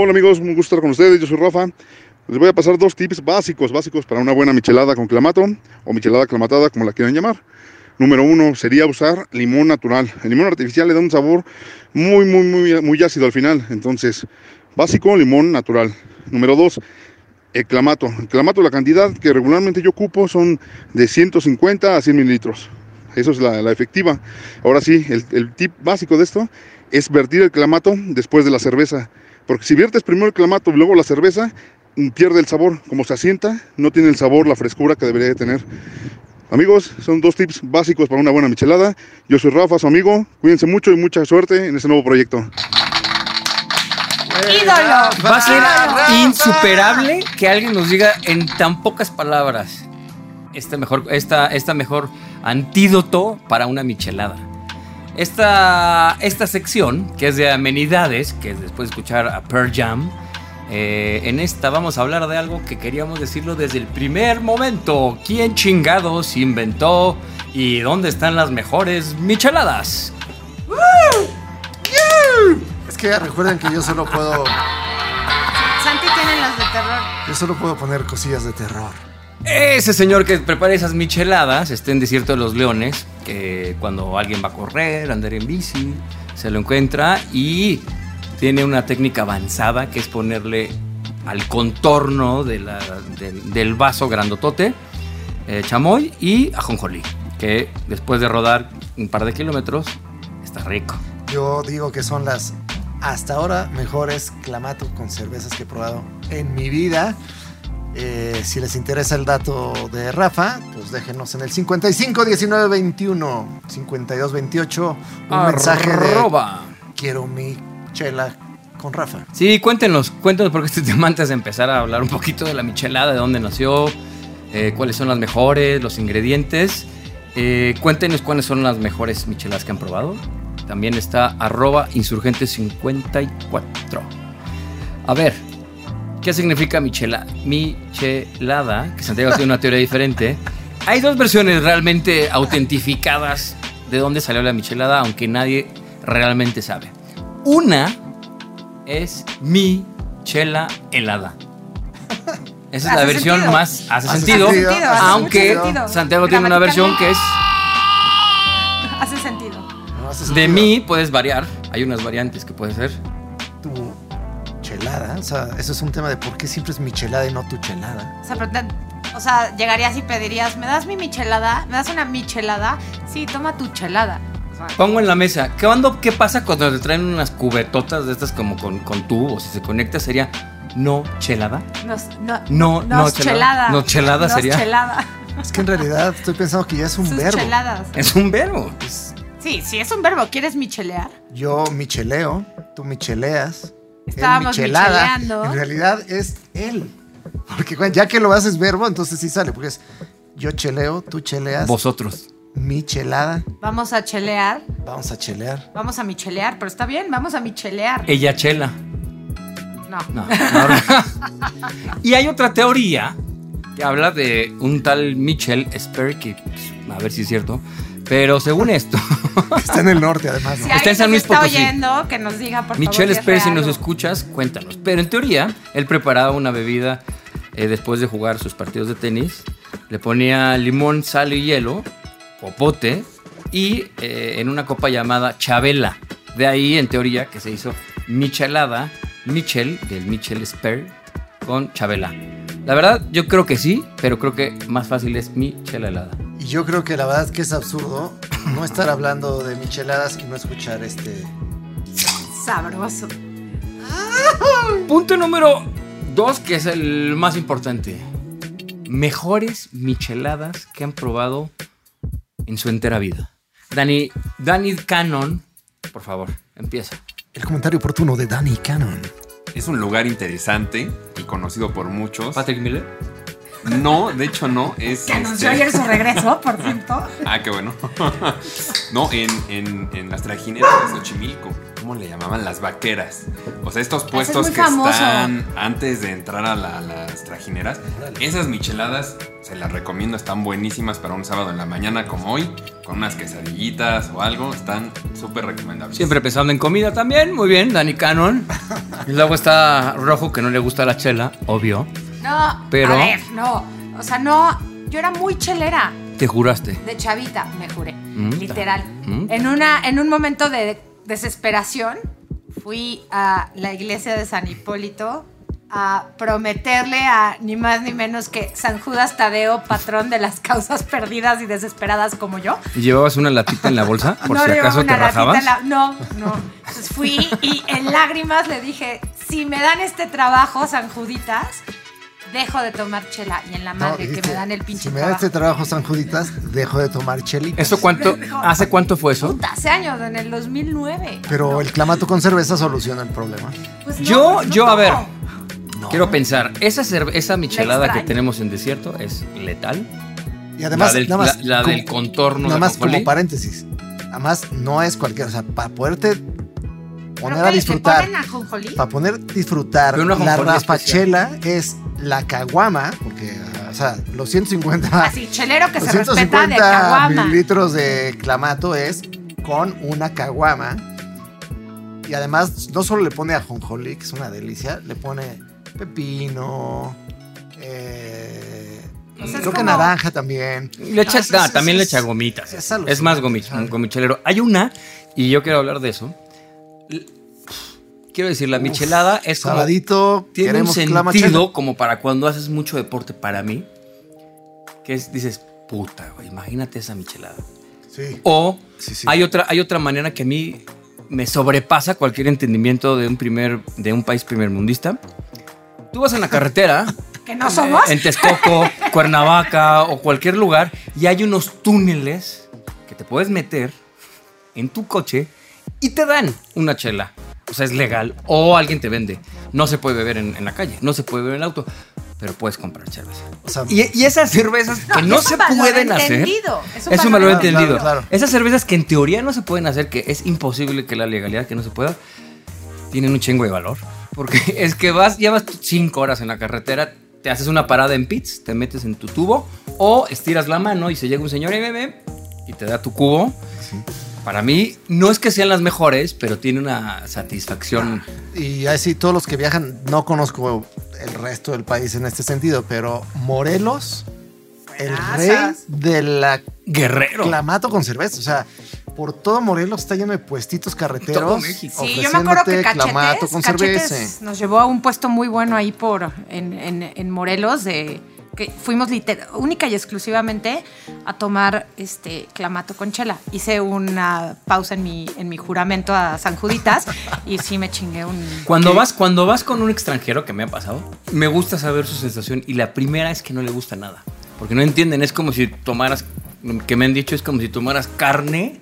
Hola amigos, un gusto estar con ustedes, yo soy Rafa. Les voy a pasar dos tips básicos, básicos para una buena michelada con clamato o michelada clamatada, como la quieran llamar. número uno sería usar limón natural. El limón artificial le da un sabor muy, muy, muy, muy ácido al final. Entonces, básico, limón natural. Número dos, el clamato. El clamato, la cantidad que regularmente yo ocupo son de 150 a 100 mililitros. Eso es la, la efectiva. Ahora sí, el, el tip básico de esto es vertir el clamato después de la cerveza. Porque si viertes primero el clamato y luego la cerveza, pierde el sabor. Como se asienta, no tiene el sabor, la frescura que debería de tener. Amigos, son dos tips básicos para una buena michelada. Yo soy Rafa, su amigo. Cuídense mucho y mucha suerte en este nuevo proyecto. ¡Ídolo! Va a ser Rafa. insuperable que alguien nos diga en tan pocas palabras este mejor, esta, esta mejor antídoto para una michelada. Esta, esta sección, que es de amenidades, que es después de escuchar a Pearl Jam, eh, en esta vamos a hablar de algo que queríamos decirlo desde el primer momento. ¿Quién chingados inventó y dónde están las mejores micheladas? Es que recuerden que yo solo puedo. Santi tiene las de terror. Yo solo puedo poner cosillas de terror. Ese señor que prepara esas micheladas está en Desierto de los Leones, que cuando alguien va a correr, andar en bici, se lo encuentra y tiene una técnica avanzada que es ponerle al contorno de la- del, del vaso grandotote eh, chamoy y ajonjolí, que después de rodar un par de kilómetros está rico. Yo digo que son las hasta ahora mejores clamato con cervezas que he probado en mi vida. Eh, si les interesa el dato de Rafa, pues déjenos en el 55 19 21 52 28 un mensaje de quiero mi chela con Rafa. Sí, cuéntenos, cuéntenos porque este tema antes de empezar a hablar un poquito de la michelada, de dónde nació, eh, cuáles son las mejores, los ingredientes. Eh, cuéntenos cuáles son las mejores micheladas que han probado. También está arroba insurgente54. A ver, ¿qué significa michela, michelada? Que Santiago tiene una teoría diferente. Hay dos versiones realmente autentificadas de dónde salió la michelada, aunque nadie realmente sabe. Una es mi chela helada. Esa es la versión sentido. más hace, Hace sentido, sentido, hace aunque sentido. Santiago tiene una versión que es Hace sentido. ¿No hace de mí puedes variar, hay unas variantes que puede ser. Tu chelada. O sea, eso es un tema de por qué siempre es mi chelada y no tu chelada. O sea, pero te- o sea, llegarías y pedirías, ¿me das mi michelada? ¿Me das una michelada? Sí, toma tu chelada. Pongo en la mesa, ¿qué, onda- qué pasa cuando te traen unas cubetotas de estas como con, con tubos? Si se conecta sería no chelada. nos, no, No, no, nos chelada. chelada. No, chelada Nos sería. chelada. Es que en realidad estoy pensando que ya es un Sus verbo. cheladas. Es un verbo. Sí, sí, es un verbo. ¿Quieres michelear? Yo micheleo, tú micheleas. Estábamos michelada. micheleando. En realidad es él. Porque ya que lo haces verbo, entonces sí sale. Porque es yo cheleo, tú cheleas. Vosotros. Michelada. Vamos a chelear. Vamos a chelear. Vamos a michelear, pero está bien, vamos a michelear. Ella chela. No. No, no. y hay otra teoría que habla de un tal Michel Sper, que pues, a ver si es cierto, pero según esto, Está en el norte, además. ¿no? Si Está en San Luis está Potosí. oyendo, que nos diga, por Michel favor. Si nos escuchas, cuéntanos. Pero en teoría, él preparaba una bebida eh, después de jugar sus partidos de tenis, le ponía limón, sal y hielo, popote, y eh, en una copa llamada Chabela. De ahí, en teoría, que se hizo michelada, Michel, del Michel Sper, con Chabela. La verdad, yo creo que sí, pero creo que más fácil es michela helada. Y yo creo que la verdad es que es absurdo no estar hablando de micheladas y no escuchar este. Sabroso. Punto número dos, que es el más importante. Mejores micheladas que han probado en su entera vida. Dani, Dani Cannon, por favor, empieza. El comentario oportuno de Danny Cannon. Es un lugar interesante y conocido por muchos. Patrick Miller. No, de hecho no. Es, Que anunció este- ayer su regreso, por cierto. Ah, qué bueno. no, en, en- en las trajineras de Xochimilco. ¿Cómo le llamaban? Las vaqueras. O sea, estos puestos que famoso. están antes de entrar a la- las trajineras. Esas micheladas se las recomiendo. Están buenísimas para un sábado en la mañana como hoy. Con unas quesadillitas o algo. Están súper recomendables. Siempre pensando en comida también, muy bien, Dani Cannon. Y luego está Rojo, que no le gusta la chela, obvio. No, Pero- a ver, no. O sea, no. Yo era muy chelera. Te juraste. De chavita, me juré. Mm, literal. mm. En, una, en un momento de desesperación, fui a la iglesia de San Hipólito a prometerle a ni más ni menos que San Judas Tadeo, patrón de las causas perdidas y desesperadas como yo. ¿Y llevabas una latita en la bolsa? Por no si acaso te una latita rajabas. en la- No, no. Entonces fui y en lágrimas le dije, si me dan este trabajo, San Juditas, dejo de tomar chela. Y en la No, madre que me dan el pinche Si me da trabajo. este trabajo, San Juditas, dejo de tomar chelita. ¿Eso cuánto? ¿Hace cuánto fue eso? Puta, hace años, en el 2009. Pero el clamato con cerveza soluciona el problema. Pues no, Yo, pues no yo, a ver, quiero pensar, esa, esa michelada que tenemos en desierto es letal. Y además, la del, nada más, la- la como- del contorno Nada de más ajonjolí. como paréntesis. Además, no es cualquiera. O sea, para poderte poner ¿Pero a qué, disfrutar. ¿Le ponen ajonjolí? Para poner disfrutar la raspachela es la caguama, porque, o sea, los 150, Así, chelero que los se respeta de 150 caguama. mililitros de clamato es con una caguama. Y además, no solo le pone ajonjolí, que es una delicia, le pone pepino, eh, O sea, es creo que como- naranja también. Le echa, Ah, ah, también le echa gomitas. es Es, más gomi- o sea. gomichelero. Hay una, y yo quiero hablar de eso. Quiero decir, la michelada es como. Sabadito, Tiene un sentido como para cuando haces mucho deporte para mí. Que es, dices, puta, güey, imagínate esa michelada. Sí. O Sí, sí. Hay, otra, hay otra manera que a mí me sobrepasa cualquier entendimiento de un, primer, de un país primermundista. Tú vas en la carretera, Que no somos. en Texcoco, Cuernavaca o cualquier lugar, y hay unos túneles que te puedes meter en tu coche y te dan una chela. O sea, es legal. O alguien te vende. No se puede beber en, en la calle, no se puede beber en el auto, pero puedes comprar cerveza. O sea, Y, y esas cervezas que No, no es un se valor pueden hacer. entendido, es un Es un valor entendido. Claro, claro. Esas cervezas que en teoría no se pueden hacer, que es imposible que la legalidad que no se pueda, tienen un chingo de valor. Porque es que vas, llevas cinco horas en la carretera, te haces una parada en pits, te metes en tu tubo, o estiras la mano y se llega un señor y bebé y te da tu cubo. Para mí, no es que sean las mejores, pero tiene una satisfacción. Y así todos los que viajan, no conozco el resto del país en este sentido, pero Morelos, el rey de la Guerrero. clamato con cerveza. O sea, por todo Morelos está lleno de puestitos carreteros. Todo México. Sí, yo me acuerdo que ofreciéndote clamato Cachetes, con Cachetes cerveza. nos llevó a un puesto muy bueno ahí por en, en- en Morelos de que fuimos única y exclusivamente a tomar este clamato con chela. Hice una pausa en mi en mi juramento a San Juditas y sí me chingué un Cuando vas, cuando vas con un extranjero, que me ha pasado, me gusta saber su sensación y la primera es que no le gusta nada. Porque no entienden, es como si tomaras, que me han dicho, es como si tomaras carne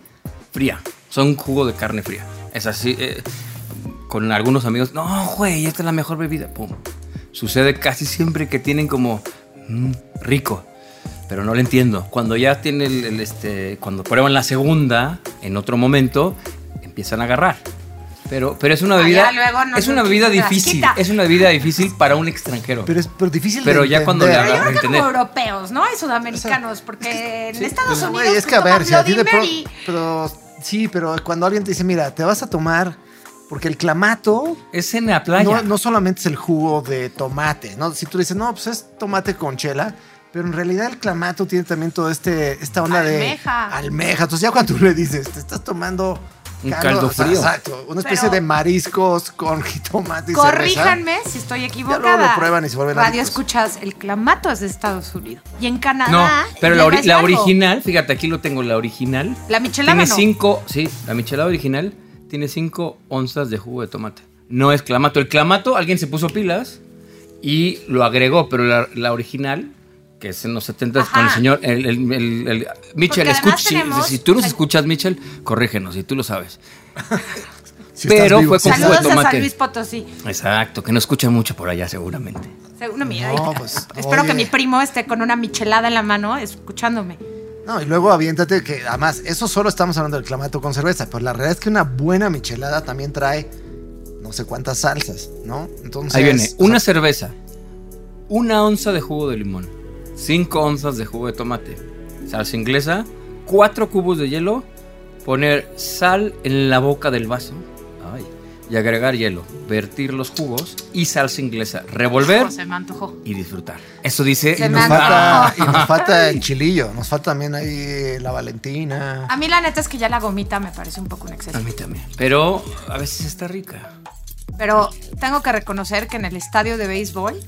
fría. Son jugo de carne fría. Es así, eh, con algunos amigos, no, güey, esta es la mejor bebida. Pum. Sucede casi siempre que tienen como, "Mm, rico. Pero no lo entiendo. Cuando ya tiene el, el, este, cuando prueban la segunda, en otro momento, empiezan a agarrar. Pero, pero es una Ah, bebida, es una bebida difícil, es una bebida difícil para un extranjero. Pero es pero difícil Pero de ya cuando. Pero yo creo que entender. como europeos, ¿no? Y sudamericanos, porque en Estados Pero, Unidos es pues, que a ver, toman si a ti de Bloody pro- Mary. pero sí, pero cuando alguien te dice, mira, te vas a tomar, porque el clamato es en la playa. no, no solamente es el jugo de tomate, ¿no? Si tú dices, no, pues es tomate con chela, pero en realidad el clamato tiene también todo este, esta onda Almeja. de almeja. Entonces ya cuando tú le dices, te estás tomando Un caldo o sea, frío. exacto, una especie Pero- de mariscos con jitomate y cerveza. Corríjanme si estoy luego equivocada. lo prueban y se vuelven Radio adictos. escuchas, el clamato es de Estados Unidos. Y en Canadá. No, pero la, ori- original, fíjate, aquí lo tengo, la original. La michelada Tiene no. cinco, sí, la michelada original tiene 5 onzas de jugo de tomate. No es clamato. El clamato, alguien se puso pilas y lo agregó, pero la, la original, que es en los 70 con el señor, el, el, el- el- Mitchell, escucha, si- tenemos- si, tú nos escuchas, Mitchell, corrígenos, si tú lo sabes. Si Pero fue con jugo Saludos de a San tomate. Luis Potosí. Exacto, que no escuchan mucho por allá seguramente. Seguro, mira, No, pues, espero oye. que mi primo esté con una michelada en la mano escuchándome. No, y luego aviéntate que además, eso solo estamos hablando del clamato con cerveza, pero la realidad es que una buena michelada también trae no sé cuántas salsas, ¿no? Entonces, Ahí viene, o una sea, cerveza, una onza de jugo de limón, cinco onzas de jugo de tomate, salsa inglesa, cuatro cubos de hielo, poner sal en la boca del vaso, y agregar hielo, vertir los jugos y salsa inglesa, revolver se me antojó. y disfrutar. Eso dice... Se Y nos, falta, y nos falta el chilillo. Nos falta también ahí la Valentina. A mí la neta es que ya la gomita me parece un poco un exceso. A mí también. Pero a veces está rica. Pero tengo que reconocer que en el estadio de béisbol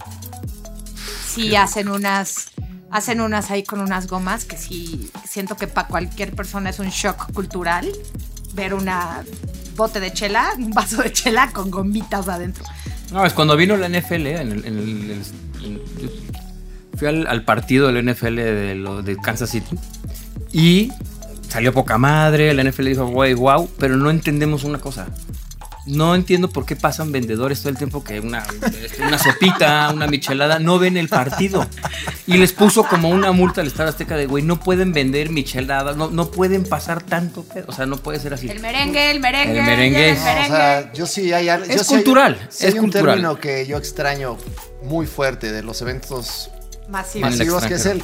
sí hacen unas hacen unas ahí con unas gomas que sí siento que para cualquier persona es un shock cultural ver una bote de chela, un vaso de chela con gomitas adentro. No, es cuando vino la NFL, en el, fui al, al partido del NFL de, lo- de Kansas City y salió poca madre, la NFL dijo, güey, wow, pero no entendemos una cosa. No entiendo por qué pasan vendedores todo el tiempo que una, este, una sopita, una michelada, no ven el partido. Y les puso como una multa al Estado Azteca de, güey, no pueden vender micheladas, no, no pueden pasar tanto pedo. O sea, no puede ser así. El merengue, el merengue, El merengue. el No, merengue. o sea, yo sí hay Es yo sí hay- cultural, sí es hay un cultural. término que yo extraño muy fuerte de los eventos masivos, que es el.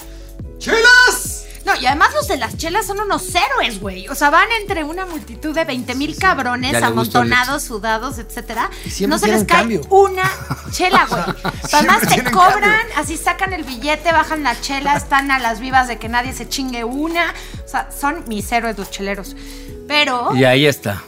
¡Chelas! No, y además los de las chelas son unos héroes, güey. O sea, van entre una multitud de 20 mil cabrones amontonados, sudados, etcétera. No se les cae cambio. una chela, güey. Además te cobran, cambio. así sacan el billete, bajan la chela, están a las vivas de que nadie se chingue una. O sea, son mis héroes los cheleros. Pero, Y ahí está.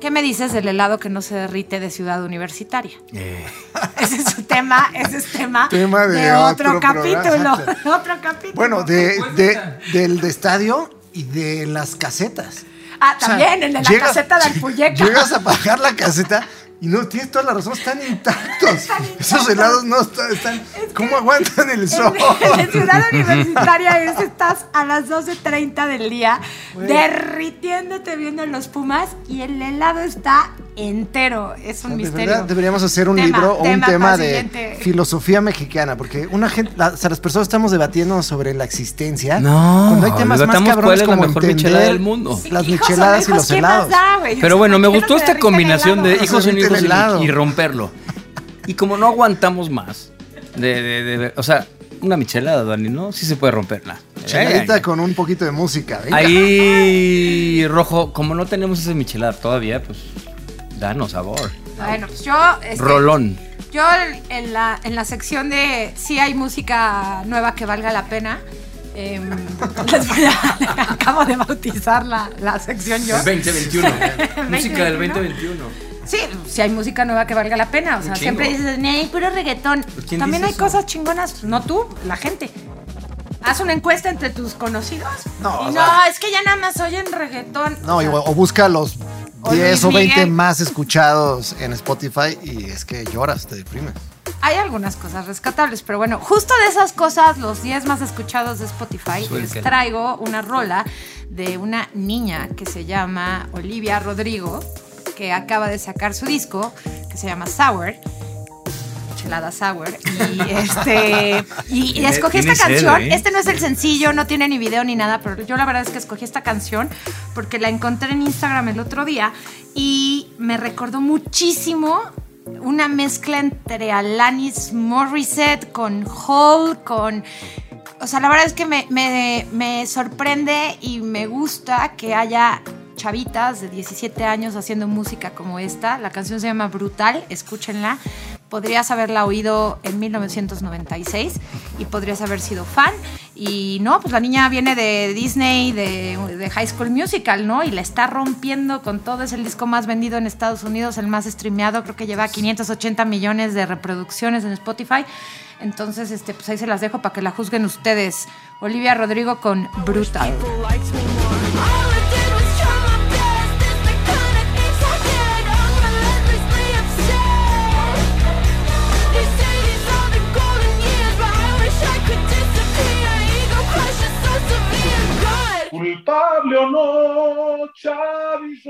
¿Qué me dices del helado que no se derrite de Ciudad Universitaria? Eh, Ese es su tema, ese es tema, Tema de otro, capítulo. otro capítulo. Bueno, de, de- del de estadio y de las casetas. Ah, O sea, también, el de la llegas- caseta del Puyeca. Llegas a pagar la caseta y no tienes toda la razón, están intactos. Están Esos helados no están. están- ¿Cómo aguantan el sol? En, en Ciudad Universitaria es, estás a las 12.30 del día derritiéndote viendo los pumas y el helado está entero. Es un De misterio. verdad, deberíamos hacer un Tema, libro o un tema de siguiente. filosofía mexicana, porque una gente, la- o sea, las personas estamos debatiendo sobre la existencia. No, cuando hay temas más cabrones cuál es la como mejor entender michelada del mundo. Sí, las hijos micheladas y los ¿qué más helados. da, Pero bueno, me ¿por qué no gustó esta combinación de hijos derrite hijos y- helado. y, romperlo. Y como no aguantamos más, de, de- de- o sea, una michelada, Dani, ¿no? Sí se puede romperla. Cheladita Ay, ay, con un poquito de música. venga. Ahí, Rojo, como no tenemos esa michelada todavía, pues danos sabor. Bueno, pues yo. este, Rolón. Yo en la, en la sección de si hay música nueva que valga la pena. em, les voy a, acabo de bautizar la, la sección yo. 2021. Música del 2021. Sí, si hay música nueva que valga la pena. O sea, siempre dices, "Ni hay puro reggaetón. Pues, ¿quién También dice hay eso? cosas chingonas. No tú, la gente. Haz una encuesta entre tus conocidos. No, Y no, sea- es que ya nada más oyen reggaetón. No, O sea, o, busca los 10 o Luis 20 Miguel. más escuchados en Spotify y es que lloras, te deprimes. Hay algunas cosas rescatables, pero bueno, justo de esas cosas, los 10 más escuchados de Spotify, les traigo una rola de una niña que se llama Olivia Rodrigo, que acaba de sacar su disco, que se llama Sour. Chelada Sour. Y este. Y, y escogí esta canción. ¿eh? Este no es el sencillo, no tiene ni video ni nada, pero yo la verdad es que escogí esta canción porque la encontré en Instagram el otro día y me recordó muchísimo una mezcla entre Alanis Morissette con Hall, con... O sea, la verdad es que me, me- me sorprende y me gusta que haya chavitas de 17 años haciendo música como esta. La canción se llama Brutal, escúchenla. Podrías haberla oído en 1996 y podrías haber sido fan. Y no, pues la niña viene de Disney, de, de High School Musical, ¿no? Y la está rompiendo con todo. Es el disco más vendido en Estados Unidos, el más streameado. Creo que lleva 580 millones de reproducciones en Spotify. Entonces, este, pues ahí se las dejo para que la juzguen ustedes. Olivia Rodrigo con Brutal. Culpable o no, Chavis.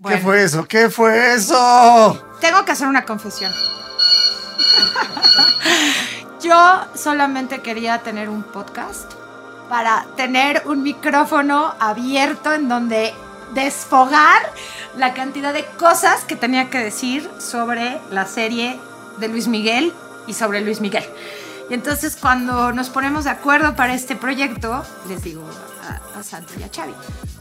Bueno. ¿Qué fue eso? ¿Qué fue eso? Tengo que hacer una confesión. Yo solamente quería tener un podcast para tener un micrófono abierto en donde desfogar la cantidad de cosas que tenía que decir sobre la serie de Luis Miguel y sobre Luis Miguel. Y entonces cuando nos ponemos de acuerdo para este proyecto, les digo a, a Santo y a Xavi.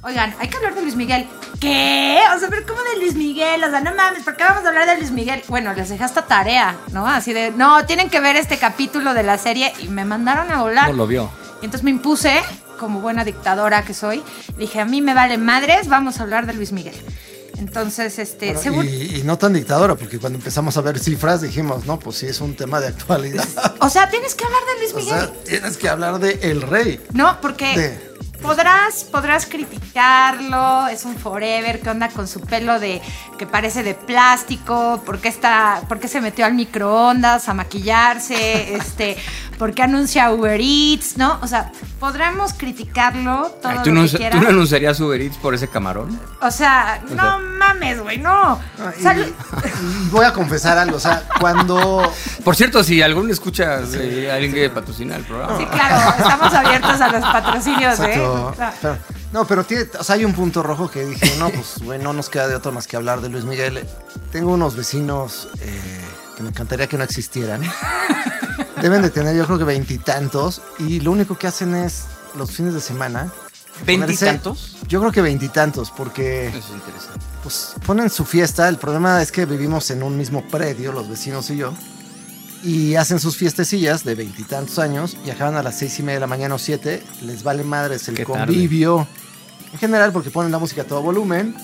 Oigan, hay que hablar de Luis Miguel. ¿Qué? O sea, pero ¿cómo de Luis Miguel? O sea, no mames, ¿por qué vamos a hablar de Luis Miguel? Bueno, les dejé esta tarea, ¿no? Así de, no, tienen que ver este capítulo de la serie y me mandaron a volar. No lo vio. Y entonces me impuse, como buena dictadora que soy, dije, a mí me vale madres, vamos a hablar de Luis Miguel. Entonces, este, Bueno, seguro... y, y no tan dictadora, porque cuando empezamos a ver cifras dijimos, no, pues sí, es un tema de actualidad. O sea, tienes que hablar de Luis o Miguel. sea, tienes que hablar de El Rey. No, porque De- podrás, podrás criticarlo, es un forever, ¿qué onda con su pelo de que parece de plástico? ¿Por qué está, por qué se metió al microondas a maquillarse? este, ¿por qué anuncia Uber Eats? ¿No? O sea, podremos criticarlo todo Ay, ¿tú, lo no, que ¿Tú quieras. no anunciarías Uber Eats por ese camarón? O sea, O no sea- mames, güey, no. Ah, Sal- voy a confesar algo, o sea, cuando... Por cierto, si alguno escucha de alguien que patrocina el programa. Sí, claro, estamos abiertos a los patrocinios, ¿eh? Exacto. O Pero- no, pero tiene, o sea, hay un punto rojo que dije, no, pues, güey, no nos queda de otro más que hablar de Luis Miguel. Tengo unos vecinos eh, que me encantaría que no existieran. Deben de tener, yo creo que veintitantos, y lo único que hacen es los fines de semana. ¿Veintitantos? Yo creo que veintitantos, porque Eso es interesante. pues ponen su fiesta. El problema es que vivimos en un mismo predio, los vecinos y yo. Y hacen sus fiestecillas de veintitantos años y acaban a las seis y media de la mañana o siete. Les vale madres el Qué tarde. convivio. En general, porque ponen la música a todo volumen.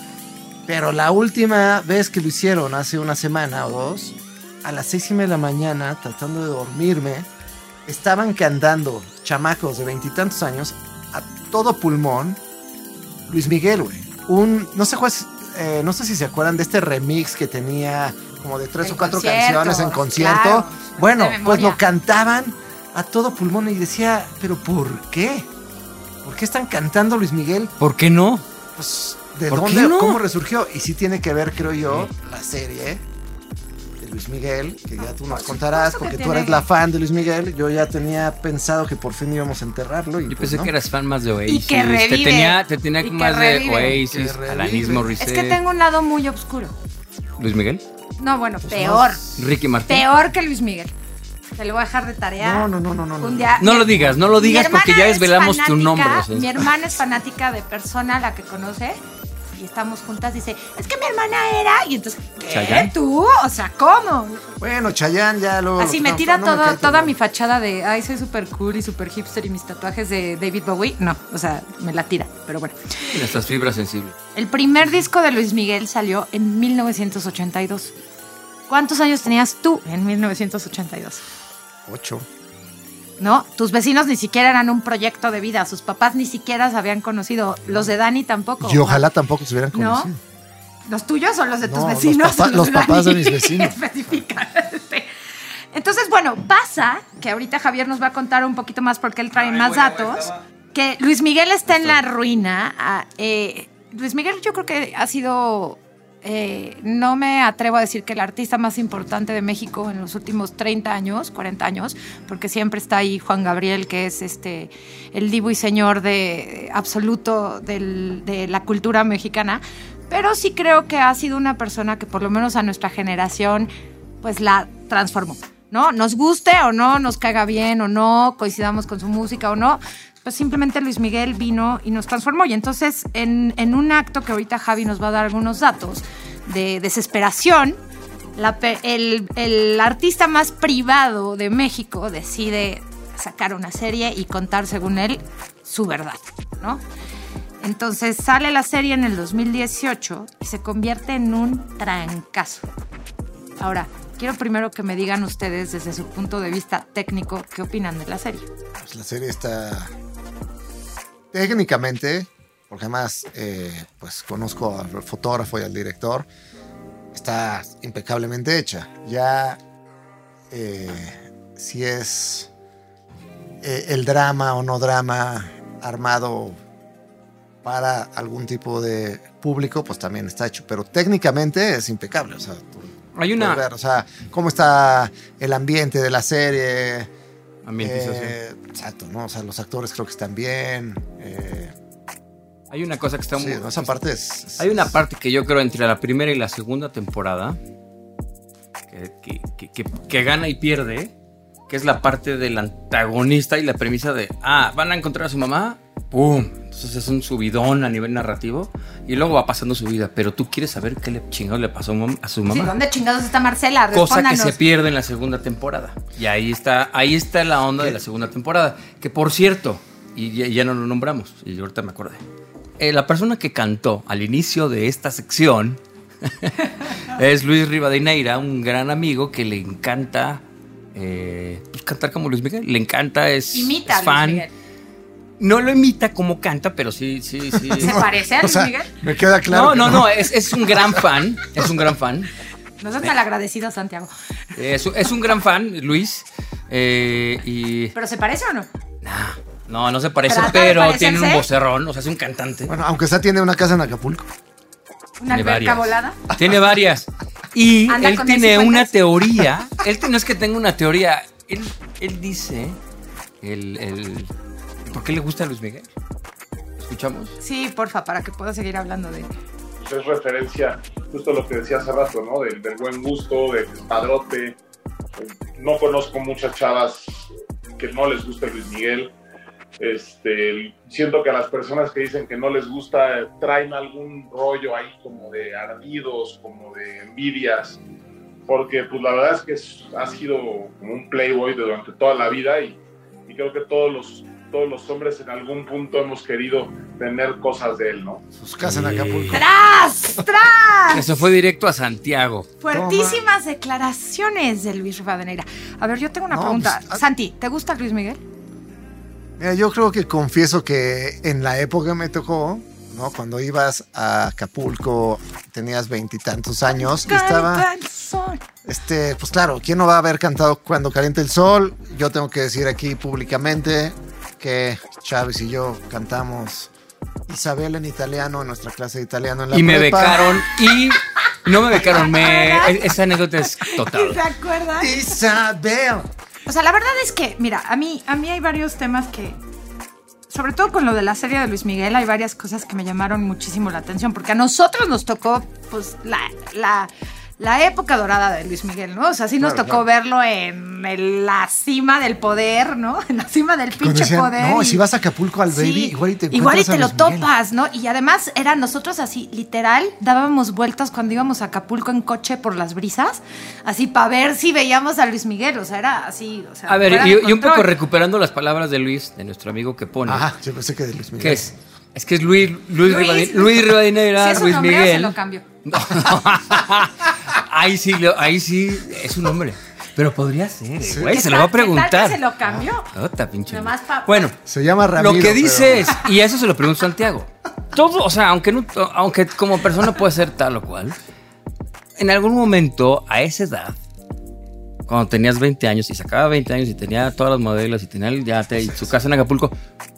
Pero la última vez que lo hicieron, hace una semana o dos, a las seis y media de la mañana, tratando de dormirme, estaban cantando chamacos de veintitantos años a todo pulmón Luis Miguel, güey. Un, no sé, es, eh, no sé si se acuerdan de este remix que tenía como de tres En o cuatro concierto, canciones en concierto. claro, bueno, pues lo cantaban a todo pulmón y decía, pero ¿por qué? ¿Por qué están cantando Luis Miguel? ¿Por qué no? Pues, ¿de ¿Por dónde? qué no? ¿Cómo resurgió? Y sí tiene que ver, creo yo, la serie de Luis Miguel, que ya tú nos contarás, porque tú eres la fan de Luis Miguel. Yo ya tenía pensado que por fin íbamos a enterrarlo. Y Yo pues pensé no. que eras fan más de Oasis. que revive. Te tenía, te tenía Y que más de. Oasis, Que Alanis revive. Morissette. es que tengo un lado muy oscuro. Luis Miguel, No, bueno, peor. Ricky Martin. Peor que Luis Miguel. Te lo voy a dejar de tarea. No, no, no, no, no. no. Un día- No mi- lo digas, no lo digas porque ya es desvelamos tu nombre. o sea. Mi hermana es fanática de persona la que conoce y estamos juntas. Dice, es que mi hermana era. Y entonces, ¿qué? ¿Tú? O sea, ¿cómo? Bueno, Chayán ya lo. Así me no, tira no toda mal. mi fachada de, ay, soy súper cool y súper hipster y mis tatuajes de David Bowie. No, o sea, me la tira, pero bueno. Estas fibras sensibles. El primer disco de Luis Miguel salió en 1982. ¿Cuántos años tenías tú en 1982? Ocho. ¿No? Tus vecinos ni siquiera eran un proyecto de vida, sus papás ni siquiera se habían conocido, los de Dani tampoco. Y ojalá tampoco se hubieran ¿No? conocido. ¿Los tuyos o los de tus No, los vecinos? papá- los papás de mis vecinos. Específicamente. Entonces, bueno, pasa que ahorita Javier nos va a contar un poquito más porque él trae más datos. Que Luis Miguel está en la ruina. Ah, eh, Luis Miguel yo creo que ha sido, eh, no me atrevo a decir que el artista más importante de México en los últimos 30 años, 40 años, porque siempre está ahí Juan Gabriel, que es este el divo y señor de absoluto de la cultura mexicana. Pero sí creo que ha sido una persona que por lo menos a nuestra generación pues la transformó, ¿no? Nos guste o no, nos caiga bien o no, coincidamos con su música o no, pues simplemente Luis Miguel vino y nos transformó. Y entonces en, en un acto que ahorita Javi nos va a dar algunos datos de desesperación, el, el artista más privado de México decide sacar una serie y contar según él su verdad, ¿no? Entonces sale la serie en el 2018 y se convierte en un trancazo. Ahora, quiero primero que me digan ustedes desde su punto de vista técnico qué opinan de la serie. Pues la serie está técnicamente, porque además eh, pues conozco al fotógrafo y al director, está impecablemente hecha. Ya eh, si es eh, el drama o no drama armado para algún tipo de público, pues también está hecho. Pero técnicamente es impecable. O sea, Hay una ver, o sea, cómo está el ambiente de la serie. ambientización. Eh, exacto, ¿no? O sea, los actores creo que están bien. eh, Hay una cosa que está sí, muy. esa parte es. es- Hay una parte que yo creo entre la primera y la segunda temporada que, que- que- que- que gana y pierde, que es la parte del antagonista y la premisa de, ah, van a encontrar a su mamá, ¡pum! Entonces es un subidón a nivel narrativo y luego va pasando su vida. Pero tú quieres saber qué le chingados le pasó a su Sí, mamá. ¿Dónde chingados está Marcela? Cosa que se pierde en la segunda temporada. Y ahí está, ahí está la onda de la segunda temporada. Que por cierto, y ya, ya no lo nombramos, y ahorita me acordé. eh, la persona que cantó al inicio de esta sección es Luis Rivadeneira, un gran amigo que le encanta eh, pues, cantar como Luis Miguel. Le encanta, es, Imita es a Luis fan. Miguel. No lo imita como canta, pero sí, sí, sí. ¿Se parece a O Luis sea, Miguel? me queda claro. no, que no, no, es, es un gran fan. Es un gran fan. No seas malagradecido, Santiago. Es, es un gran fan, Luis. eh, y. ¿Pero se parece o no? No, no se parece, Trata pero tiene un vocerrón. O sea, es un cantante. Bueno, aunque sea tiene una casa en Acapulco. ¿Una Tiene alberca varias. volada? Tiene varias. Y Anda él tiene una teoría. Él no es que tenga una teoría. Él, él dice. El, el- ¿Por qué le gusta Luis Miguel? ¿Escuchamos? Sí, porfa, para que pueda seguir hablando de... Pues es referencia justo a lo que decía hace rato, ¿no? Del, del buen gusto, del padrote. No conozco muchas chavas que no les guste Luis Miguel. Este, siento que a las personas que dicen que no les gusta traen algún rollo ahí como de ardidos, como de envidias, porque pues la verdad es que ha sido como un playboy durante toda la vida y, y creo que todos los, todos los hombres en algún punto hemos querido tener cosas de él, ¿no? Sus casas en Acapulco. ¡Tras! ¡Tras! Eso fue directo a Santiago. Fuertísimas declaraciones de Luis Rivadeneira. A ver, yo tengo una No, pregunta. pues, ah- Santi, ¿te gusta Luis Miguel? Mira, yo creo que confieso que en la época me tocó, ¿no? Cuando ibas a Acapulco, tenías veintitantos años y estaba, Canta el sol. este, pues claro, ¿quién no va a haber cantado cuando caliente el sol? Yo tengo que decir aquí públicamente que Chávez y yo cantamos Isabel en italiano en nuestra clase de italiano en la Y me becaron. Y no me becaron. Me, esa anécdota es total. ¿Se acuerdan? Isabel. O sea, la verdad es que, mira, a mí, a mí hay varios temas que, sobre todo con lo de la serie de Luis Miguel, hay varias cosas que me llamaron muchísimo la atención, porque a nosotros nos tocó, pues, la, la, la época dorada de Luis Miguel, ¿no? O sea, sí nos Claro, tocó claro. verlo en el- la cima del poder, ¿no? En la cima del pinche decían, poder. no, y- si vas a Acapulco al baby, Sí, igual y te igual y a te lo Miguel. topas, ¿no? Y además eran nosotros así, literal, dábamos vueltas cuando íbamos a Acapulco en coche por las brisas, así para ver si veíamos a Luis Miguel, o sea, era así, o sea, A ver, y, un poco recuperando las palabras de Luis, de nuestro amigo que pone. Ajá, yo pensé que de Luis Miguel. ¿Qué es? Es que es Luis, Luis, Luis, Rivadi- Luis Rivadeneira, ¿Sí es un Luis nombre o se Miguel. lo cambio? ahí sí, lo- ahí sí es un hombre. Pero podría ser, eh, güey, ¿Qué se lo va a tal- qué tal preguntar. que se lo cambió? Ota, pinche. Nomás pa- Bueno, Se llama Ramiro. lo que dice pero- es, y eso se lo pregunto a Santiago. Todo, o sea, aunque, no, aunque como persona puede ser tal o cual, en algún momento, a esa edad, cuando tenías 20 años y sacaba 20 años y tenía todas las modelos y tenía el yate y su casa en Acapulco,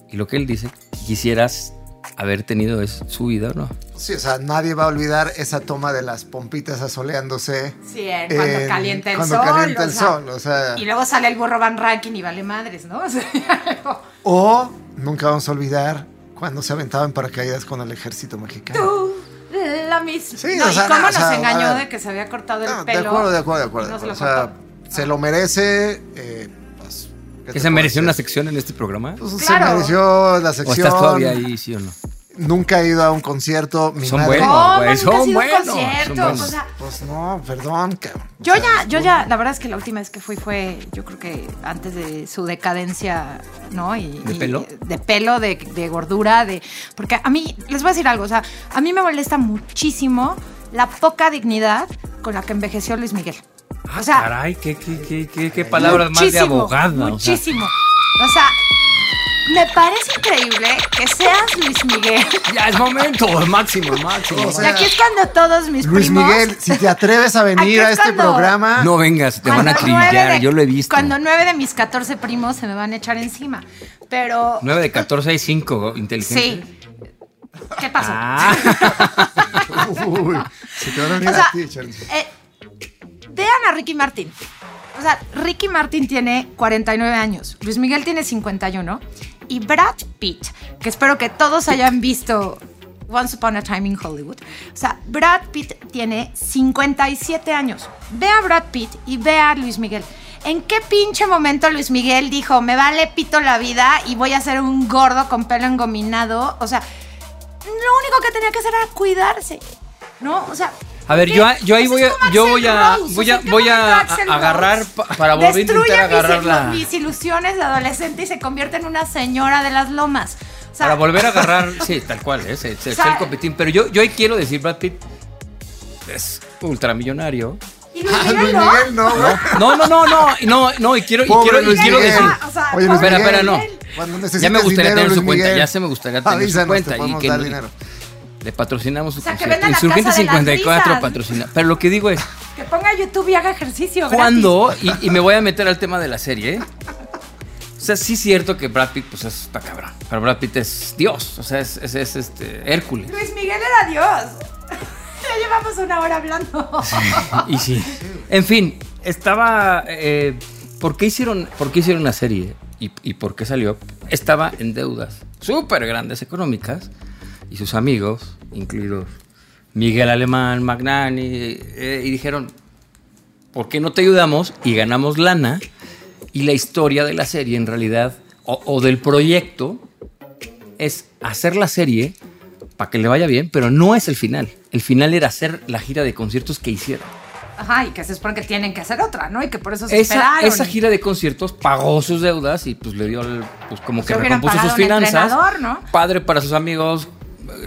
y lo que él dice, quisieras haber tenido es su vida, ¿no? Sí, o sea, nadie va a olvidar esa toma de las pompitas asoleándose. Sí, eh, cuando en- calienta el cuando sol. calienta o el sea, sol, o sea. Y luego sale el burro Van Ranking y vale madres, ¿no? O sea, O nunca vamos a olvidar cuando se aventaba en paracaídas con el ejército mexicano. tú, la misma. Sí, no, o sea, ¿y cómo no, nos engañó a ver. de que se había cortado el No, pelo? de acuerdo, de acuerdo, de acuerdo. o lo sea, cortó? se lo merece. eh, pues, ¿qué ¿Que se mereció una sección en este programa? Pues, Claro. Se mereció la ¿O sección. estás todavía ahí, sí o no? Nunca he ido a un concierto. Mi Son madre- buenos. Güey, son buenos, son buenos. o sea, Pues no, perdón. cabrón. O Yo sea, ya, yo ya, la verdad es que la última vez que fui fue, yo creo que antes de su decadencia, ¿no? Y, ¿De y- pelo? De pelo, de, de gordura, de. Porque a mí, les voy a decir algo, o sea, a mí me molesta muchísimo la poca dignidad con la que envejeció Luis Miguel. Ah, o sea, caray, qué, qué, qué, qué, qué palabras más de muchísimo, abogada. o sea. Muchísimo. O sea, me parece increíble que seas Luis Miguel. Ya es momento, máximo, máximo. O y sea, aquí es cuando todos mis Luis primos. Miguel, si te atreves a venir es a este programa. no vengas, te van a Cuando nueve acribillar, de- yo lo he visto. Cuando nueve de mis 14 primos se me van a echar encima. Pero. 9 de 14 hay 5 inteligentes. Sí. ¿Qué pasó? Ah. Uy, se te van a venir O sea, a ti, Charlie. eh, vean a Ricky Martin. O sea, Ricky Martin tiene 49 años, Luis Miguel tiene 51 y Brad Pitt, que espero que todos hayan visto Once Upon a Time in Hollywood. O sea, Brad Pitt tiene 57 años. Ve a Brad Pitt y ve a Luis Miguel. ¿En qué pinche momento Luis Miguel dijo, me vale pito la vida y voy a ser un gordo con pelo engominado? O sea, lo único que tenía que hacer era cuidarse, ¿no? O sea... A ver, yo, yo ahí voy a, yo voy a, Rose, voy a, sea, ¿qué voy a, agarrar para volver a intentar agarrar mis, la, mis ilusiones de adolescente y se convierte en una señora de las lomas. O sea, para volver a agarrar, sí, tal cual, es, el competín. Pero yo, yo ahí quiero decir, Brad Pitt es ultramillonario. y Luis Ah, Miguel Luis no. Miguel, no. No, no, no, no, y no, no, y quiero, y quiero, y quiero decir, O sea, Oye, Luis Espera, Miguel, espera, no. Cuando ya me gustaría dinero, tener su cuenta, Miguel, ya se me gustaría tener su cuenta te y que dar no- dinero. Le patrocinamos su O sea, que Insurgente Casa de las 54 Risas. patrocina. Pero lo que digo es, Que ponga YouTube y haga ejercicio. ¿cuándo? Y, y me voy a meter al tema de la serie, ¿eh? O sea, sí es cierto que Brad Pitt, pues es- está cabrón. Pero Brad Pitt es Dios, o sea, es, es, es, este, Hércules. Luis Miguel era Dios. ya llevamos una hora hablando. Y sí. En fin, estaba. eh, ¿por, qué hicieron, ¿Por qué hicieron la serie? ¿Y, y por qué salió? Estaba en deudas súper grandes económicas. Y sus amigos, incluidos Miguel Alemán, Magnani, eh, y dijeron: ¿Por qué no te ayudamos y ganamos lana? Y la historia de la serie, en realidad, o, o del proyecto, es hacer la serie para que le vaya bien, pero no es el final. El final era hacer la gira de conciertos que hicieron. Ajá, y que se supone que tienen que hacer otra, ¿no? Y que por eso se Esa, esperaron. esa gira de conciertos pagó sus deudas y pues le dio el- pues como que Se recompuso sus finanzas. ¿no? Padre para sus amigos,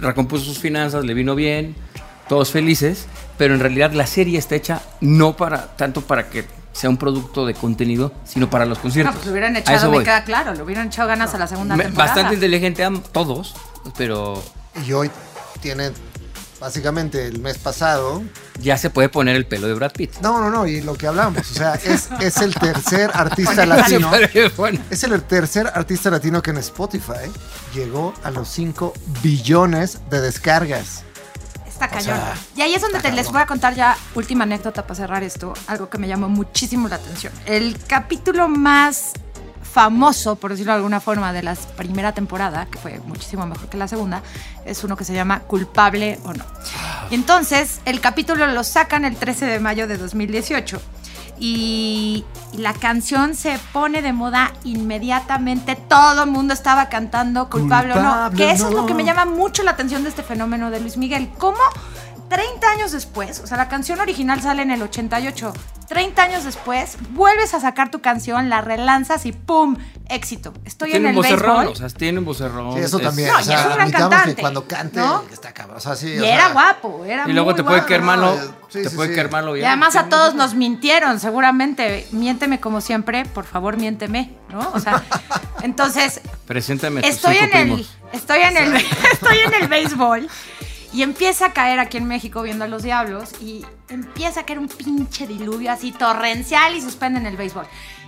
recompuso sus finanzas, le vino bien, todos felices, pero en realidad la serie está hecha no para tanto para que sea un producto de contenido, sino para los No, conciertos. pues le hubieran A echado, eso me voy. queda claro, le hubieran echado ganas a la segunda Me- temporada. Bastante inteligente am- todos, pero Y hoy tiene básicamente el mes pasado. ya se puede poner el pelo de Brad Pitt. No, no, no, y lo que hablamos, o sea, es, es el tercer artista latino. Es el tercer artista latino que en Spotify llegó a los 5 billones de descargas. Está O cañón. sea, y ahí es donde te les voy a contar ya última anécdota para cerrar esto, algo que me llamó muchísimo la atención. El capítulo más famoso, por decirlo de alguna forma, de la primera temporada, que fue muchísimo mejor que la segunda, es uno que se llama Culpable o no. Y entonces el capítulo lo sacan el 13 de mayo de 2018 y, la canción se pone de moda inmediatamente. Todo el mundo estaba cantando Culpable, o no. Que eso es lo que me llama mucho la atención de este fenómeno de Luis Miguel. ¿Cómo 30 años después, o sea, la canción original sale en el 88, 30 años después, vuelves a sacar tu canción, la relanzas y ¡pum! Éxito. Estoy en tiene un el vocerrón, béisbol. o sea, tiene un vocerrón. Sí, eso es- también. No, o y sea, es un gran admitamos cantante, que cuando cante ¿no? está cabrón. O sea, sí, Y o era sea, guapo, era Y luego muy te puede guapo. caer malo, sí, te sí, puede sí. caer malo Y además a todos nos mintieron, seguramente. Miénteme como siempre, por favor, miénteme, ¿no? O sea, entonces, Preséntame estoy en el estoy en el estoy en el béisbol y empieza a caer aquí en México viendo a los diablos y empieza a caer un pinche diluvio así torrencial y suspenden el béisbol.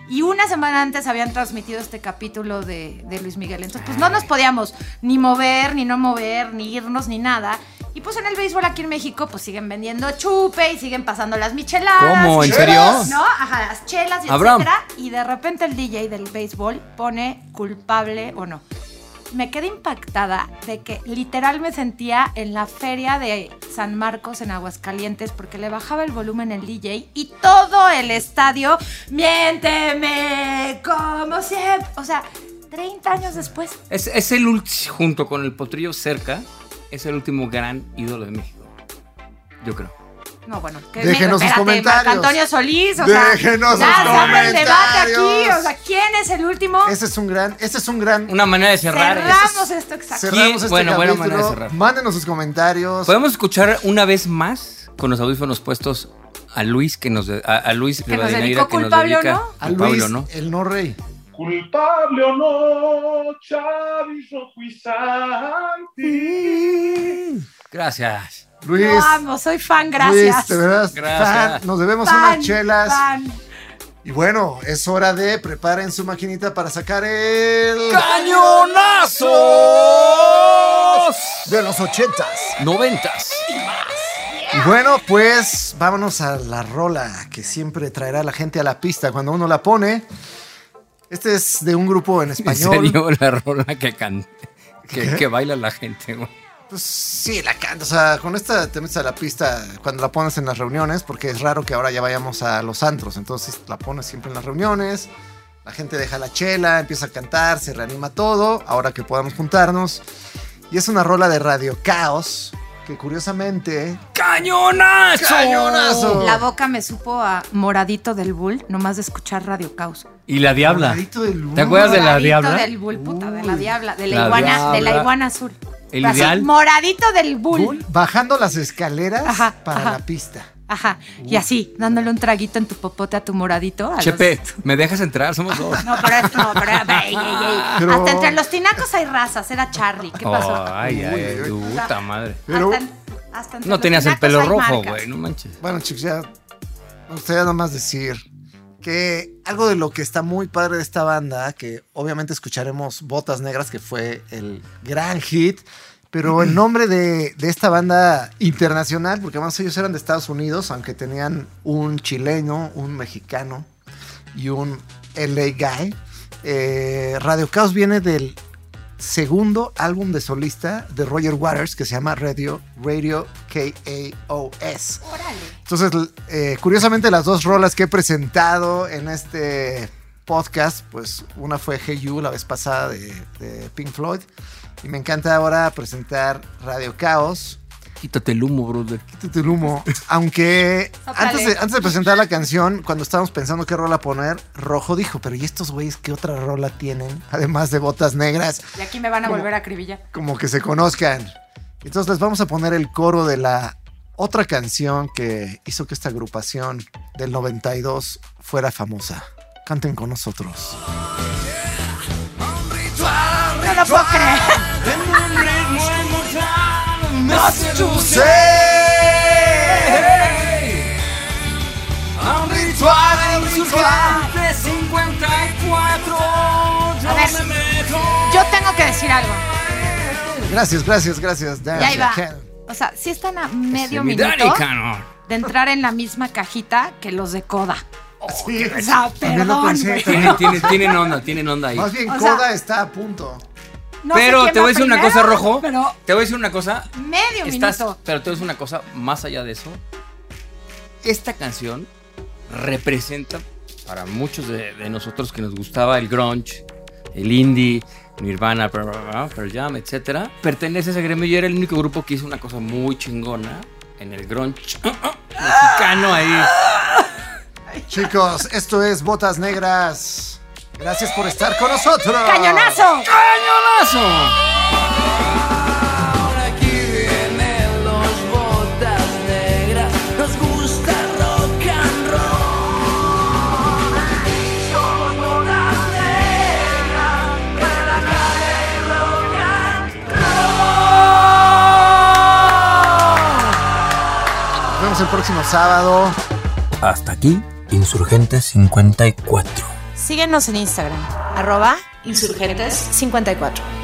Y una semana antes habían transmitido este capítulo de, de Luis Miguel. Entonces, pues no nos podíamos ni mover, ni no mover, ni irnos, ni nada. Y pues en el béisbol aquí en México, pues siguen vendiendo chupe y siguen pasando las micheladas. ¿Cómo? ¿En serio? ¿No? Ajá, las chelas y Abraham. etcétera. Y de repente el DJ del béisbol pone culpable o no. Me quedé impactada de que literal me sentía en la feria de San Marcos en Aguascalientes porque le bajaba el volumen el DJ y todo el estadio, miénteme como siempre. O sea, 30 años después. Es, es el último, junto con el potrillo cerca, es el último gran ídolo de México. Yo creo. No, bueno, que Déjenos sus espérate, comentarios. Marco Antonio Solís, o Déjenos sea, sus abre el debate aquí, comentarios. o sea, ¿quién es el último? Ese es un gran, ese es un gran. Una manera de cerrar. Cerramos esto exacto. Cerramos este Bueno, buena capítulo. manera de cerrar. Mándenos sus comentarios. Podemos escuchar una vez más con los audífonos puestos a Luis que nos de- a, a Luis Que nos Rivadeneira dedicó que nos Culpable o no. A Culpable Luis, no. el no rey. Culpable o no, Chavis Santi. Gracias. Luis. Amo, soy fan, Luis, gracias. de verdad, Gracias. fan. Nos debemos Fan, unas chelas. fan. Y bueno, es hora de preparen su maquinita para sacar el ¡Cañonazos! de los ochentas. Noventas. Y bueno, pues vámonos a la rola que siempre traerá a la gente a la pista cuando uno la pone. Este es de un grupo en En español. serio, la rola que canta. Que, que baila la gente, güey. Pues sí, la canta. O sea, con esta te metes a la pista cuando la pones en las reuniones, porque es raro que ahora ya vayamos a los antros. Entonces la pones siempre en las reuniones. La gente deja la chela, empieza a cantar, se reanima todo. Ahora que podamos juntarnos. Y es una rola de Radio Caos. Que curiosamente. ¡Cañonazo! ¡Cañonazo! La boca me supo a moradito del bull, nomás de escuchar Radio Caos. Y la diabla. Moradito del Bull. ¿Te acuerdas de la Moradito diabla? del bull, puta, de la diabla, de la, La iguana, de la diabla. iguana azul. El ideal. moradito del bull. Bull, bajando las escaleras Ajá, para ajá. la pista. Ajá. Y así, dándole un traguito en tu popote a tu moradito. a los- Chepe, ¿me dejas entrar? Somos dos. No, pero es, no, pero, ey, ey, ey. Pero- Hasta entre los tinacos hay razas, era Charlie. ¿Qué pasó? Oh, ay, ay, puta madre. Pero- Hasta en- hasta entre No los tenías el pelo rojo, güey, no manches. Bueno, chicos, ya me gustaría nomás decir que algo de lo que está muy padre de esta banda, que obviamente escucharemos Botas Negras, que fue el gran hit, pero el nombre de, de esta banda internacional, porque además ellos eran de Estados Unidos, aunque tenían un chileno, un mexicano y un LA guy, eh, Radio Caos viene del segundo álbum de solista de Roger Waters que se llama Radio, Radio K-A-O-S. Entonces, eh, curiosamente, las dos rolas que he presentado en este podcast, pues una fue Hey You la vez pasada de, de Pink Floyd. Y me encanta ahora presentar Radio Caos. Quítate el humo, brother. Quítate el humo. Aunque antes de, antes de presentar la canción, cuando estábamos pensando qué rola poner, Rojo dijo, pero ¿y estos güeyes qué otra rola tienen? Además de botas negras, Y aquí me van a volver a acribillar. como que se conozcan. Entonces les vamos a poner el coro de la otra canción que hizo que esta agrupación del 92 fuera famosa. Canten con nosotros. No lo puedo creer. A ver, yo tengo que decir algo. Gracias, gracias, gracias. Y ahí va. O sea, sí están a medio Mi minuto de entrar en la misma cajita que los de Coda. Sí, O sea, lo perdón, pensé. Tienen, tienen, tienen onda, tienen onda ahí. Más bien, O sea- Coda está a punto. No sé pero quién te voy a decir una cosa, Rojo. Pero Te voy a decir una cosa. medio Estás, minuto. pero te voy a decir una cosa más allá de eso. Esta canción representa para muchos de, de nosotros que nos gustaba el grunge, el indie, Nirvana, bla, bla, bla, Pearl Jam, etcétera. Pertenece a ese gremio y era el único grupo que hizo una cosa muy chingona en el grunge mexicano ahí. Chicos, esto es Botas Negras. Gracias por estar con nosotros. ¡Cañonazo! ¡Cañonazo! Aquí vienen los botas negras, nos gusta rock and roll. Somos botas negras, en la calle rock and roll. Nos vemos el próximo sábado. Hasta aquí, Insurgentes 54. Síguenos en Instagram, arroba insurgentes54.